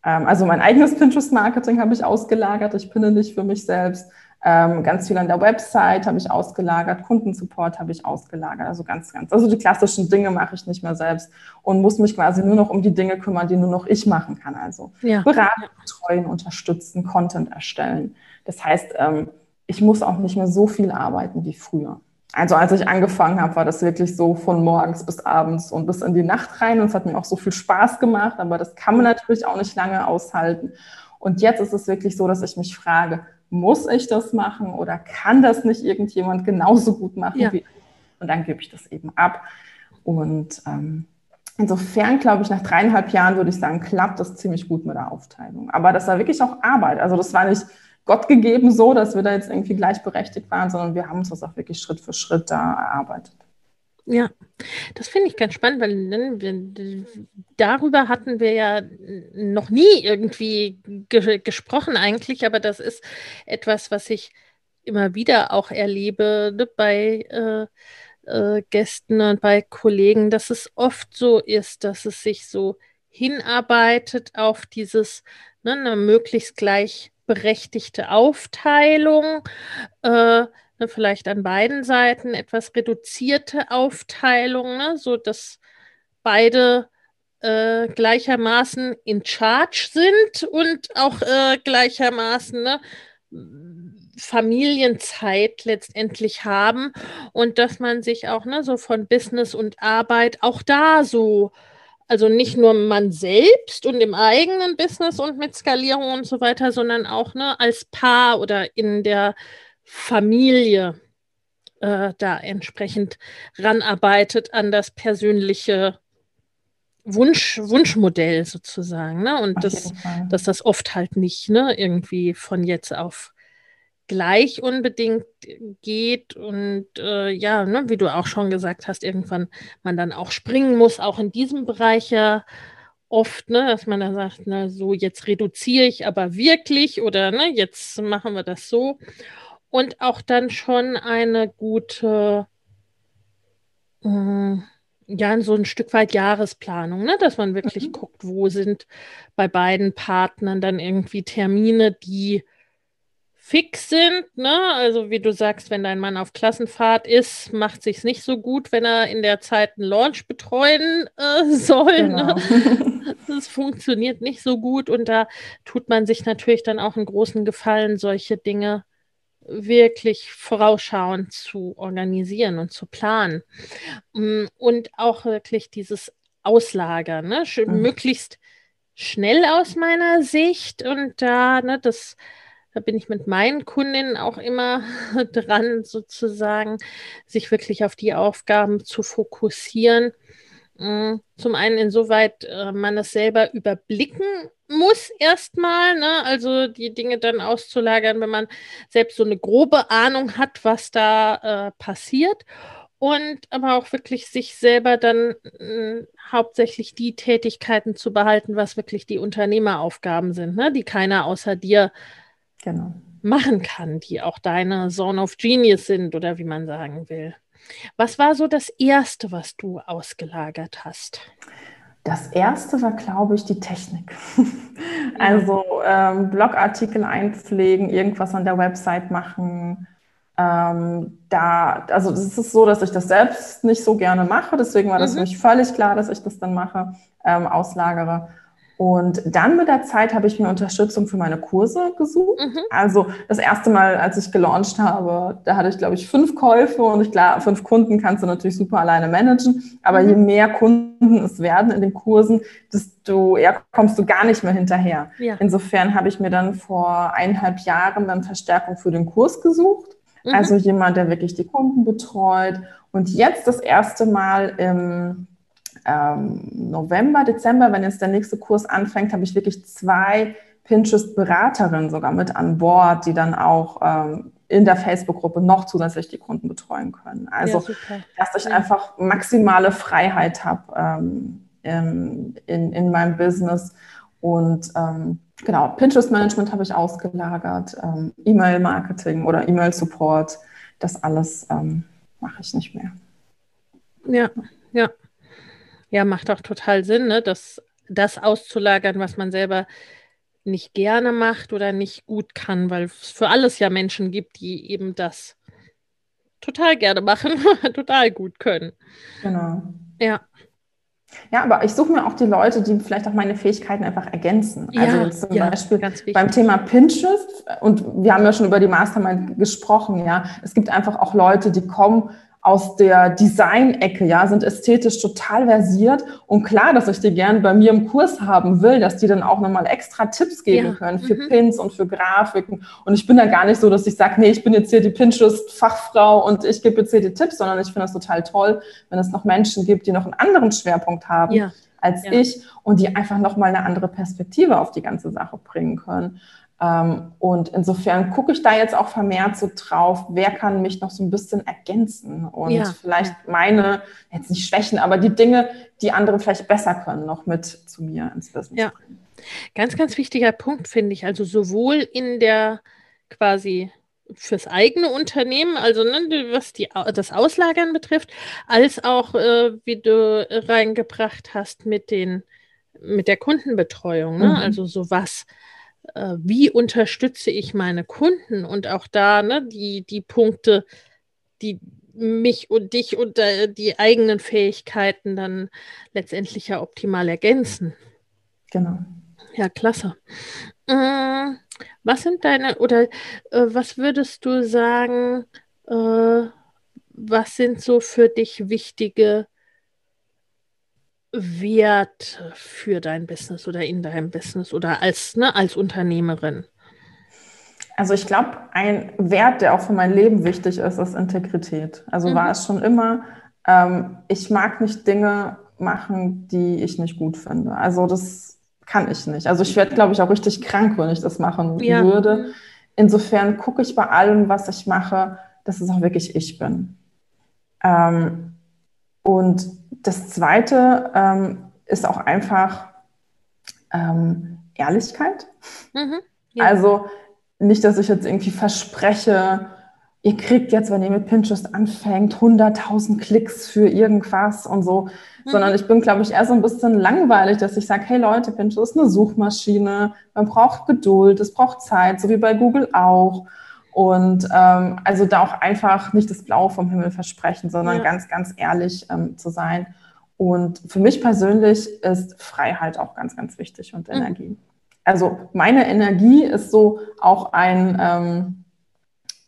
Ähm, also mein eigenes Pinterest-Marketing habe ich ausgelagert. Ich pinne nicht für mich selbst. Ähm, ganz viel an der Website habe ich ausgelagert. Kundensupport habe ich ausgelagert. Also ganz, ganz. Also die klassischen Dinge mache ich nicht mehr selbst und muss mich quasi nur noch um die Dinge kümmern, die nur noch ich machen kann. Also ja. beraten, betreuen, unterstützen, Content erstellen. Das heißt, ähm, ich muss auch nicht mehr so viel arbeiten wie früher. Also als ich angefangen habe, war das wirklich so von morgens bis abends und bis in die Nacht rein. Und es hat mir auch so viel Spaß gemacht, aber das kann man natürlich auch nicht lange aushalten. Und jetzt ist es wirklich so, dass ich mich frage, muss ich das machen oder kann das nicht irgendjemand genauso gut machen ja. wie ich? Und dann gebe ich das eben ab. Und ähm, insofern, glaube ich, nach dreieinhalb Jahren würde ich sagen, klappt das ziemlich gut mit der Aufteilung. Aber das war wirklich auch Arbeit. Also das war nicht Gott gegeben so, dass wir da jetzt irgendwie gleichberechtigt waren, sondern wir haben uns das auch wirklich Schritt für Schritt da erarbeitet. Ja, das finde ich ganz spannend, weil ne, darüber hatten wir ja noch nie irgendwie ge gesprochen eigentlich, aber das ist etwas, was ich immer wieder auch erlebe ne, bei äh, äh, Gästen und bei Kollegen, dass es oft so ist, dass es sich so hinarbeitet auf dieses ne, eine möglichst gleich berechtigte Aufteilung, äh, ne, vielleicht an beiden Seiten etwas reduzierte Aufteilung, ne, so dass beide äh, gleichermaßen in Charge sind und auch äh, gleichermaßen ne, Familienzeit letztendlich haben und dass man sich auch ne, so von Business und Arbeit auch da so also nicht nur man selbst und im eigenen Business und mit Skalierung und so weiter, sondern auch ne, als Paar oder in der Familie äh, da entsprechend ranarbeitet an das persönliche Wunsch, Wunschmodell sozusagen. Ne? Und das, dass das oft halt nicht ne, irgendwie von jetzt auf gleich unbedingt geht und äh, ja, ne, wie du auch schon gesagt hast, irgendwann man dann auch springen muss, auch in diesem Bereich ja oft, ne, dass man dann sagt, na so, jetzt reduziere ich aber wirklich oder ne, jetzt machen wir das so. Und auch dann schon eine gute, äh, ja, so ein Stück weit Jahresplanung, ne, dass man wirklich mhm. guckt, wo sind bei beiden Partnern dann irgendwie Termine, die fix sind, ne? Also wie du sagst, wenn dein Mann auf Klassenfahrt ist, macht sich's nicht so gut, wenn er in der Zeit einen Launch betreuen äh, <laughs> soll. Ne? Genau. Ne? <laughs> Das funktioniert nicht so gut und da tut man sich natürlich dann auch einen großen Gefallen, solche Dinge wirklich vorausschauend zu organisieren und zu planen. Mm, und auch wirklich dieses Auslagern, ne? Mhm. möglichst schnell aus meiner Sicht und da, ne, das da bin ich mit meinen Kundinnen auch immer <laughs> dran, sozusagen, sich wirklich auf die Aufgaben zu fokussieren. Mm, zum einen insoweit äh, man es selber überblicken muss erstmal, ne? also die Dinge dann auszulagern, wenn man selbst so eine grobe Ahnung hat, was da äh, passiert und aber auch wirklich sich selber dann äh, hauptsächlich die Tätigkeiten zu behalten, was wirklich die Unternehmeraufgaben sind, ne? die keiner außer dir genau. machen kann, die auch deine Zone of Genius sind oder wie man sagen will. Was war so das Erste, was du ausgelagert hast? Das erste war, glaube ich, die Technik. <laughs> also ähm, Blogartikel einpflegen, irgendwas an der Website machen. Ähm, da, also es ist so, dass ich das selbst nicht so gerne mache, deswegen war das mhm. für mich völlig klar, dass ich das dann mache, ähm, auslagere. Und dann mit der Zeit habe ich mir Unterstützung für meine Kurse gesucht. Mhm. Also das erste Mal, als ich gelauncht habe, da hatte ich, glaube ich, fünf Käufe und ich klar, fünf Kunden kannst du natürlich super alleine managen. Aber mhm. je mehr Kunden es werden in den Kursen, desto eher kommst du gar nicht mehr hinterher. Ja. Insofern habe ich mir dann vor eineinhalb Jahren dann Verstärkung für den Kurs gesucht. Mhm. Also jemand, der wirklich die Kunden betreut. Und jetzt das erste Mal im ähm, November, Dezember, wenn jetzt der nächste Kurs anfängt, habe ich wirklich zwei Pinterest-Beraterinnen sogar mit an Bord, die dann auch ähm, in der Facebook-Gruppe noch zusätzlich die Kunden betreuen können. Also, ja, dass ich einfach maximale Freiheit habe ähm, in, in, in, meinem Business. Und ähm, genau, Pinterest-Management habe ich ausgelagert, ähm, E-Mail-Marketing oder E-Mail-Support, das alles ähm, mache ich nicht mehr. Ja, ja. Ja, macht auch total Sinn, ne? das, das auszulagern, was man selber nicht gerne macht oder nicht gut kann, weil es für alles ja Menschen gibt, die eben das total gerne machen, <laughs> total gut können. Genau. Ja. Ja, aber ich suche mir auch die Leute, die vielleicht auch meine Fähigkeiten einfach ergänzen. Also ja, zum ja, Beispiel beim Thema Pinterest, und wir haben ja schon über die Mastermind gesprochen, ja, es gibt einfach auch Leute, die kommen aus der Design-Ecke, ja, sind ästhetisch total versiert. Und klar, dass ich die gern bei mir im Kurs haben will, dass die dann auch nochmal extra Tipps geben ja. können für mhm. Pins und für Grafiken. Und ich bin da gar nicht so, dass ich sage, nee, ich bin jetzt hier die Pinterest-Fachfrau und ich gebe jetzt hier die Tipps, sondern ich finde das total toll, wenn es noch Menschen gibt, die noch einen anderen Schwerpunkt haben. Ja. als ja. ich und die einfach nochmal eine andere Perspektive auf die ganze Sache bringen können. Ähm, und insofern gucke ich da jetzt auch vermehrt so drauf, wer kann mich noch so ein bisschen ergänzen und ja, vielleicht meine, jetzt nicht Schwächen, aber die Dinge, die andere vielleicht besser können, noch mit zu mir ins Business ja. bringen. Ganz, ganz wichtiger Punkt, finde ich. Also sowohl in der quasi fürs eigene Unternehmen, also ne, was die, das Auslagern betrifft, als auch, äh, wie du reingebracht hast mit den mit der Kundenbetreuung. Ne? Mhm. Also so was äh, wie unterstütze ich meine Kunden und auch da ne, die, die Punkte, die mich und dich und äh, die eigenen Fähigkeiten dann letztendlich ja optimal ergänzen. Genau. Ja, klasse. Äh, was sind deine, oder äh, was würdest du sagen, äh, was sind so für dich wichtige Wert für dein Business oder in deinem Business oder als, ne, als Unternehmerin? Also ich glaube, ein Wert, der auch für mein Leben wichtig ist, ist Integrität. Also mhm. war es schon immer, ähm, ich mag nicht Dinge machen, die ich nicht gut finde. Also das kann ich nicht. Also ich werde, glaube ich, auch richtig krank, wenn ich das machen ja. würde. insofern gucke ich bei allem, was ich mache, dass es auch wirklich ich bin. Ähm, und das Zweite ähm, ist auch einfach ähm, Ehrlichkeit. Mhm, ja. Also nicht, dass ich jetzt irgendwie verspreche, ihr kriegt jetzt, wenn ihr mit Pinterest anfängt, 100.000 Klicks für irgendwas und so, mhm. sondern ich bin, glaube ich, eher so ein bisschen langweilig, dass ich sage, hey Leute, Pinterest ist eine Suchmaschine, man braucht Geduld, es braucht Zeit, so wie bei Google auch. Und ähm, also da auch einfach nicht das Blaue vom Himmel versprechen, sondern ja. ganz, ganz ehrlich ähm, zu sein. Und für mich persönlich ist Freiheit auch ganz, ganz wichtig und mhm. Energie. Also meine Energie ist so auch ein, ähm,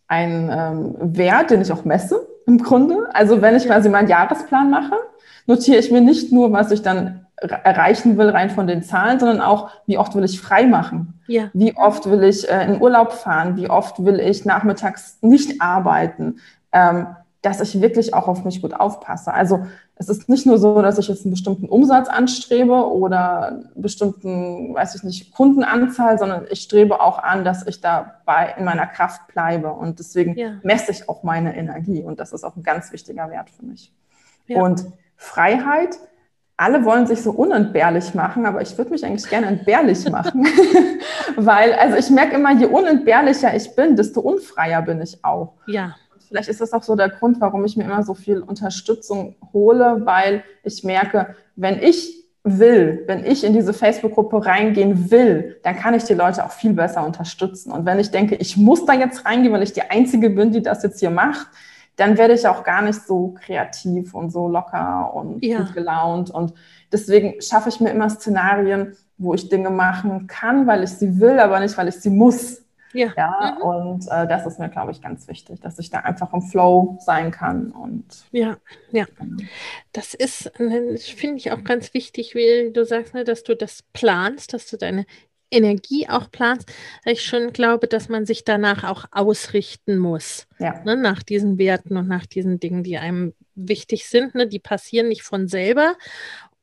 ein ähm, Wert, den ich auch messe im Grunde. Also wenn ich quasi meinen Jahresplan mache, notiere ich mir nicht nur, was ich dann erreichen will, rein von den Zahlen, sondern auch, wie oft will ich frei machen? Ja. Wie oft will ich äh, in Urlaub fahren? Wie oft will ich nachmittags nicht arbeiten? Ähm, dass ich wirklich auch auf mich gut aufpasse. Also es ist nicht nur so, dass ich jetzt einen bestimmten Umsatz anstrebe oder einen bestimmten, weiß ich nicht, Kundenanzahl, sondern ich strebe auch an, dass ich dabei in meiner Kraft bleibe. Und deswegen ja. messe ich auch meine Energie. Und das ist auch ein ganz wichtiger Wert für mich. Ja. Und Freiheit alle wollen sich so unentbehrlich machen, aber ich würde mich eigentlich gerne entbehrlich <laughs> machen, <laughs> weil, also ich merke immer, je unentbehrlicher ich bin, desto unfreier bin ich auch. Ja. Vielleicht ist das auch so der Grund, warum ich mir immer so viel Unterstützung hole, weil ich merke, wenn ich will, wenn ich in diese Facebook-Gruppe reingehen will, dann kann ich die Leute auch viel besser unterstützen. Und wenn ich denke, ich muss da jetzt reingehen, weil ich die Einzige bin, die das jetzt hier macht, dann werde ich auch gar nicht so kreativ und so locker und ja. gut gelaunt. Und deswegen schaffe ich mir immer Szenarien, wo ich Dinge machen kann, weil ich sie will, aber nicht, weil ich sie muss. Ja. ja mhm. Und äh, das ist mir, glaube ich, ganz wichtig, dass ich da einfach im Flow sein kann. Und ja, ja. Genau. Das ist, finde ich auch ganz wichtig, wie du sagst, ne, dass du das planst, dass du deine Energie auch planst, weil ich schon glaube, dass man sich danach auch ausrichten muss. Ja. Ne, nach diesen Werten und nach diesen Dingen, die einem wichtig sind. Ne, die passieren nicht von selber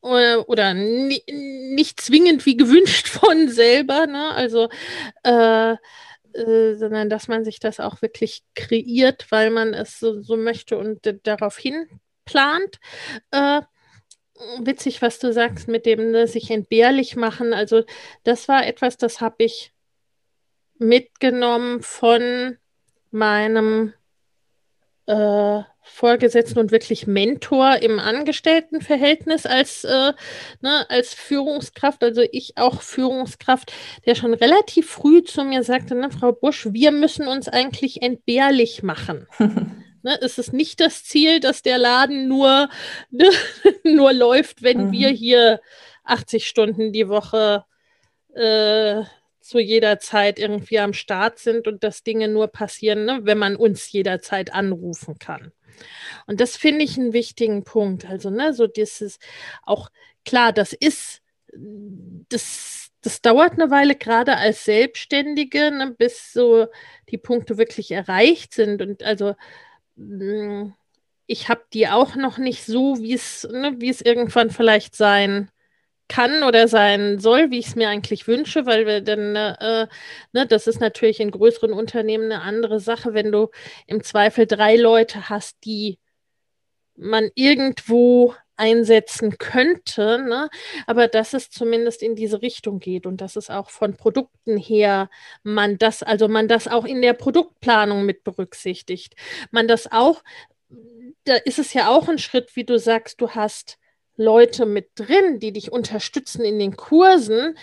oder, oder ni nicht zwingend wie gewünscht <laughs> von selber. Ne? Also äh, äh, sondern dass man sich das auch wirklich kreiert, weil man es so, so möchte und darauf hin plant. Äh, witzig, was du sagst mit dem ne, sich entbehrlich machen. Also das war etwas, das habe ich mitgenommen von meinem äh, Vorgesetzten und wirklich Mentor im Angestelltenverhältnis als, äh, ne, als Führungskraft, also ich auch Führungskraft, der schon relativ früh zu mir sagte, ne, Frau Busch, wir müssen uns eigentlich entbehrlich machen. <laughs> Ne, es ist nicht das Ziel, dass der Laden nur, <laughs> ne, nur läuft, wenn mhm. wir hier 80 Stunden die Woche äh, zu jeder Zeit irgendwie am Start sind und dass Dinge nur passieren, ne, wenn man uns jederzeit anrufen kann. Und das finde ich einen wichtigen Punkt. Also, ne, so dieses auch klar, das ist, das, das dauert eine Weile, gerade als Selbstständige, ne, bis so die Punkte wirklich erreicht sind. Und also ich habe die auch noch nicht so, wie es, ne, es irgendwann vielleicht sein kann oder sein soll, wie ich es mir eigentlich wünsche, weil wir dann, äh, ne, das ist natürlich in größeren Unternehmen eine andere Sache, wenn du im Zweifel drei Leute hast, die man irgendwo einsetzen könnte, ne? aber dass es zumindest in diese Richtung geht und dass es auch von Produkten her man das, also man das auch in der Produktplanung mit berücksichtigt. Man das auch, da ist es ja auch ein Schritt, wie du sagst, du hast Leute mit drin, die dich unterstützen in den Kursen.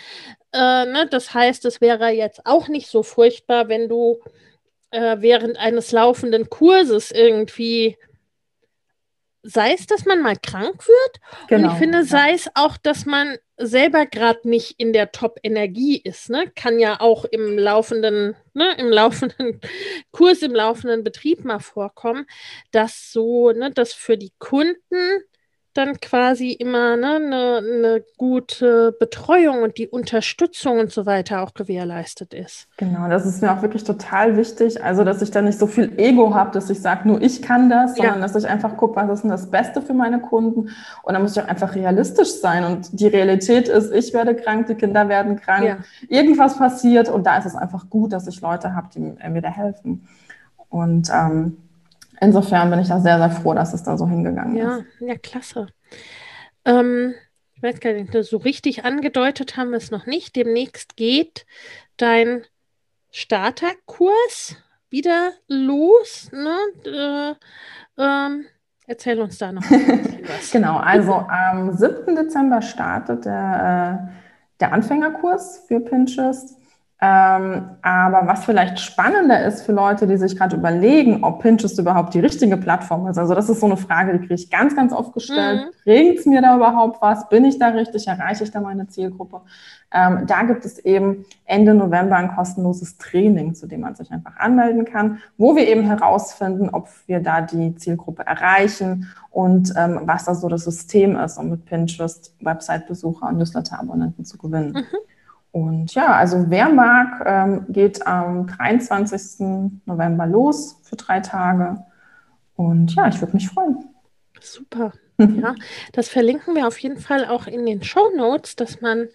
Äh, ne? Das heißt, es wäre jetzt auch nicht so furchtbar, wenn du äh, während eines laufenden Kurses irgendwie sei es, dass man mal krank wird. Genau, und ich genau, finde, sei es auch, dass man selber gerade nicht in der Top-Energie ist. Ne? Kann ja auch im laufenden, ne, im laufenden <laughs> Kurs, im laufenden Betrieb mal vorkommen, dass so, ne, dass für die Kunden dann quasi immer eine, eine, eine gute Betreuung und die Unterstützung und so weiter auch gewährleistet ist. Genau, das ist mir auch wirklich total wichtig. Also, dass ich da nicht so viel Ego habe, dass ich sage, nur ich kann das, sondern ja. dass ich einfach gucke, was ist denn das Beste für meine Kunden. Und da muss ich auch einfach realistisch sein. Und die Realität ist, ich werde krank, die Kinder werden krank, ja. irgendwas passiert. Und da ist es einfach gut, dass ich Leute habe, die mir da helfen. Und ähm, insofern bin ich da sehr, sehr froh, dass es da so hingegangen ja, ist. Ja, klasse. Ähm, ich weiß gar nicht, so richtig angedeutet haben wir es noch nicht. Demnächst geht dein Starterkurs wieder los. Ne? Äh, ähm, erzähl uns da noch <laughs> was. genau, also am 7. Dezember startet der, äh, der Anfängerkurs für Pinterest. Ähm, aber was vielleicht spannender ist für Leute, die sich gerade überlegen, ob Pinterest überhaupt die richtige Plattform ist. Also das ist so eine Frage, die kriege ich ganz, ganz oft gestellt. Mhm. Bringt es mir da überhaupt was? Bin ich da richtig? Erreiche ich da meine Zielgruppe? Ähm, da gibt es eben Ende November ein kostenloses Training, zu dem man sich einfach anmelden kann, wo wir eben herausfinden, ob wir da die Zielgruppe erreichen und ähm, was da so das System ist, um mit Pinterest Website-Besucher und Newsletter-Abonnenten zu gewinnen. Mhm. Und ja, also wer mag, ähm, geht am 23. November los für drei Tage. Und ja, ich würde mich freuen. Super. Ja, das verlinken wir auf jeden Fall auch in den Show Notes, dass man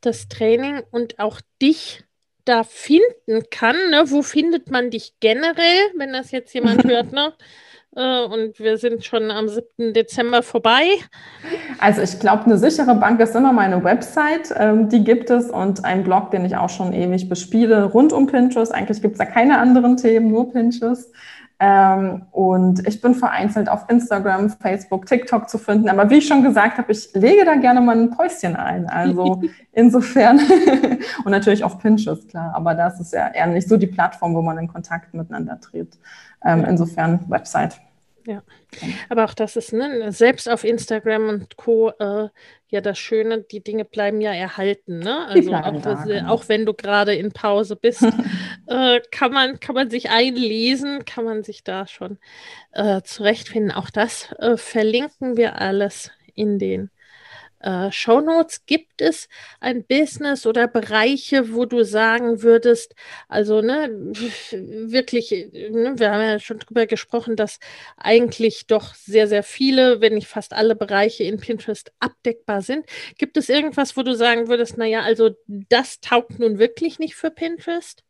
das Training und auch dich da finden kann. Ne? Wo findet man dich generell, wenn das jetzt jemand <laughs> hört? Ne? Äh, und wir sind schon am 7. Dezember vorbei. Also ich glaube, eine sichere Bank ist immer meine Website. Ähm, die gibt es und ein Blog, den ich auch schon ewig bespiele, rund um Pinterest. Eigentlich gibt es da keine anderen Themen, nur Pinterest. Ähm, und ich bin vereinzelt auf Instagram, Facebook, TikTok zu finden. Aber wie ich schon gesagt habe, ich lege da gerne mal ein Päuschen ein. Also <laughs> insofern <laughs> und natürlich auf Pinterest, klar. Aber das ist ja eher nicht so die Plattform, wo man in Kontakt miteinander tritt. Ähm, insofern Website. Ja, aber auch das ist, ne, selbst auf Instagram und Co. Äh, ja das Schöne, die Dinge bleiben ja erhalten, ne? Also auch, da, genau. auch, wenn du gerade in Pause bist, <laughs> äh, kann, man, kann man sich einlesen, kann man sich da schon äh, zurechtfinden. Auch das äh, verlinken wir alles in den äh, Shownotes. Gibt es ein Business oder Bereiche, wo du sagen würdest, also ne, <laughs> wirklich, ne, wir haben ja schon drüber gesprochen, dass eigentlich doch sehr, sehr viele, wenn nicht fast alle Bereiche in Pinterest abdeckbar sind. Gibt es irgendwas, wo du sagen würdest, naja, also das taugt nun wirklich nicht für Pinterest?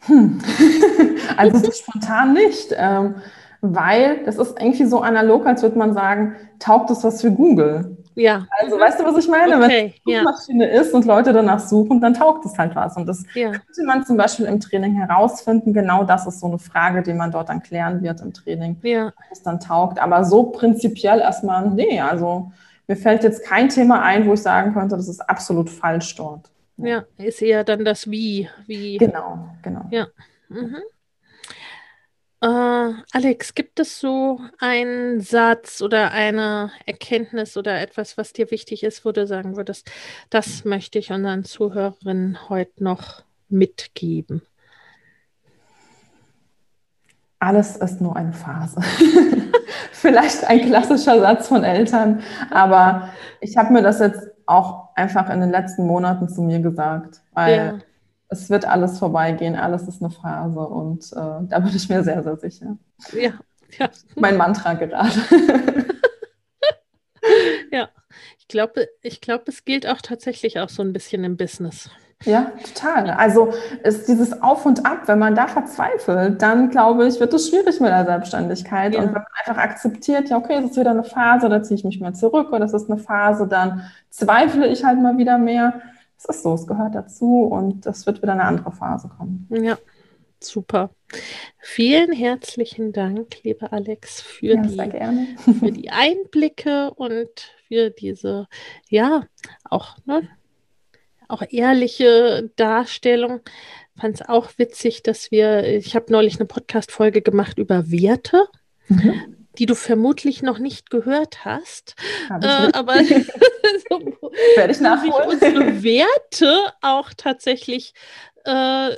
Hm. <laughs> also so spontan nicht. Ähm, weil das ist irgendwie so analog, als würde man sagen, taugt es was für Google? Ja. Also weißt du, was ich meine? Okay, Wenn es eine Suchmaschine ja. ist und Leute danach suchen, dann taugt es halt was. Und das ja. könnte man zum Beispiel im Training herausfinden. Genau das ist so eine Frage, die man dort dann klären wird im Training, ja. was dann taugt. Aber so prinzipiell erstmal, nee, also mir fällt jetzt kein Thema ein, wo ich sagen könnte, das ist absolut falsch dort. Ja, ist eher dann das Wie. wie. Genau, genau. Ja. Mhm. Äh, Alex, gibt es so einen Satz oder eine Erkenntnis oder etwas, was dir wichtig ist, wo du sagen würdest, das möchte ich unseren Zuhörerinnen heute noch mitgeben? Alles ist nur eine Phase. <laughs> Vielleicht ein klassischer Satz von Eltern, aber ich habe mir das jetzt auch einfach in den letzten Monaten zu mir gesagt, weil ja es wird alles vorbeigehen, alles ist eine Phase und äh, da bin ich mir sehr, sehr sicher. Ja, ja. Mein Mantra gerade. <laughs> ja, ich glaube, ich glaube, es gilt auch tatsächlich auch so ein bisschen im Business. Ja, total. Also ist dieses Auf und Ab, wenn man da verzweifelt, dann glaube ich, wird es schwierig mit der Selbstständigkeit. Ja. Und wenn man einfach akzeptiert, ja, okay, es ist wieder eine Phase, da ziehe ich mich mal zurück oder es ist eine Phase, dann zweifle ich halt mal wieder mehr es ist so, es gehört dazu und es wird wieder eine andere Phase kommen. Ja, super. Vielen herzlichen Dank, liebe Alex, für, ja, die, für die Einblicke und für diese, ja, auch, ne, auch ehrliche Darstellung. Fand es auch witzig, dass wir, ich habe neulich eine Podcast-Folge gemacht über Werte. Mhm die du vermutlich noch nicht gehört hast. Äh, aber <laughs> <laughs> so, werde ich nachholen. unsere Werte auch tatsächlich äh,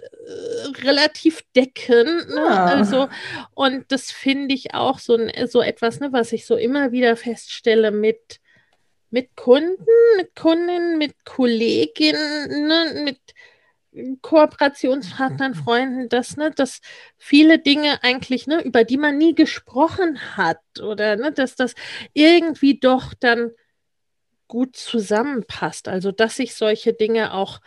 relativ decken. Ne? Ah. Also, und das finde ich auch so, so etwas, ne, was ich so immer wieder feststelle mit, mit Kunden, mit Kundinnen, mit Kolleginnen, ne, mit Kooperationspartnern, <laughs> Freunden, dass, ne, dass viele Dinge eigentlich, ne, über die man nie gesprochen hat oder ne, dass das irgendwie doch dann gut zusammenpasst. Also dass sich solche Dinge auch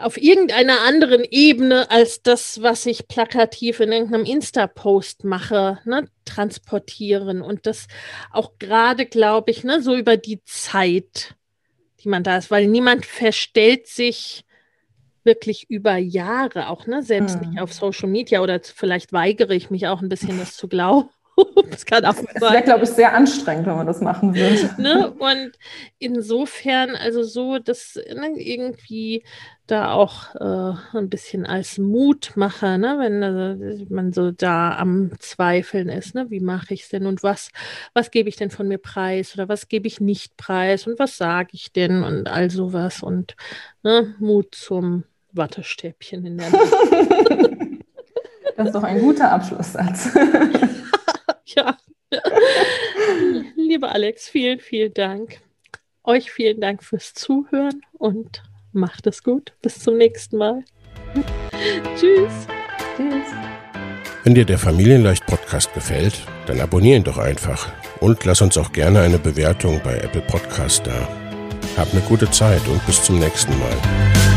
auf irgendeiner anderen Ebene als das, was ich plakativ in irgendeinem Insta-Post mache, ne, transportieren. Und das auch gerade, glaube ich, ne, so über die Zeit, die man da ist, weil niemand verstellt sich wirklich über Jahre auch, ne, selbst hm. nicht auf Social Media oder vielleicht weigere ich mich auch ein bisschen, das <laughs> zu glauben. <laughs> das kann auch sein. Das wäre, glaube ich, sehr anstrengend, wenn man das machen würde. <laughs> Ne? Und insofern, also so, dass ne, irgendwie da auch äh, ein bisschen als Mutmacher, ne, wenn äh, man so da am Zweifeln ist, ne, wie mache ich es denn und was, was gebe ich denn von mir preis oder was gebe ich nicht preis und was sage ich denn und all sowas und ne, Mut zum Wattestäbchen in der Hand. <laughs> Das ist doch ein guter Abschlusssatz. <laughs> ja. Lieber Alex, vielen, vielen Dank. Euch vielen Dank fürs Zuhören und macht es gut. Bis zum nächsten Mal. <laughs> Tschüss. Tschüss. Wenn dir der Familienleicht Podcast gefällt, dann abonnier ihn doch einfach und lass uns auch gerne eine Bewertung bei Apple Podcast da. Hab eine gute Zeit und bis zum nächsten Mal.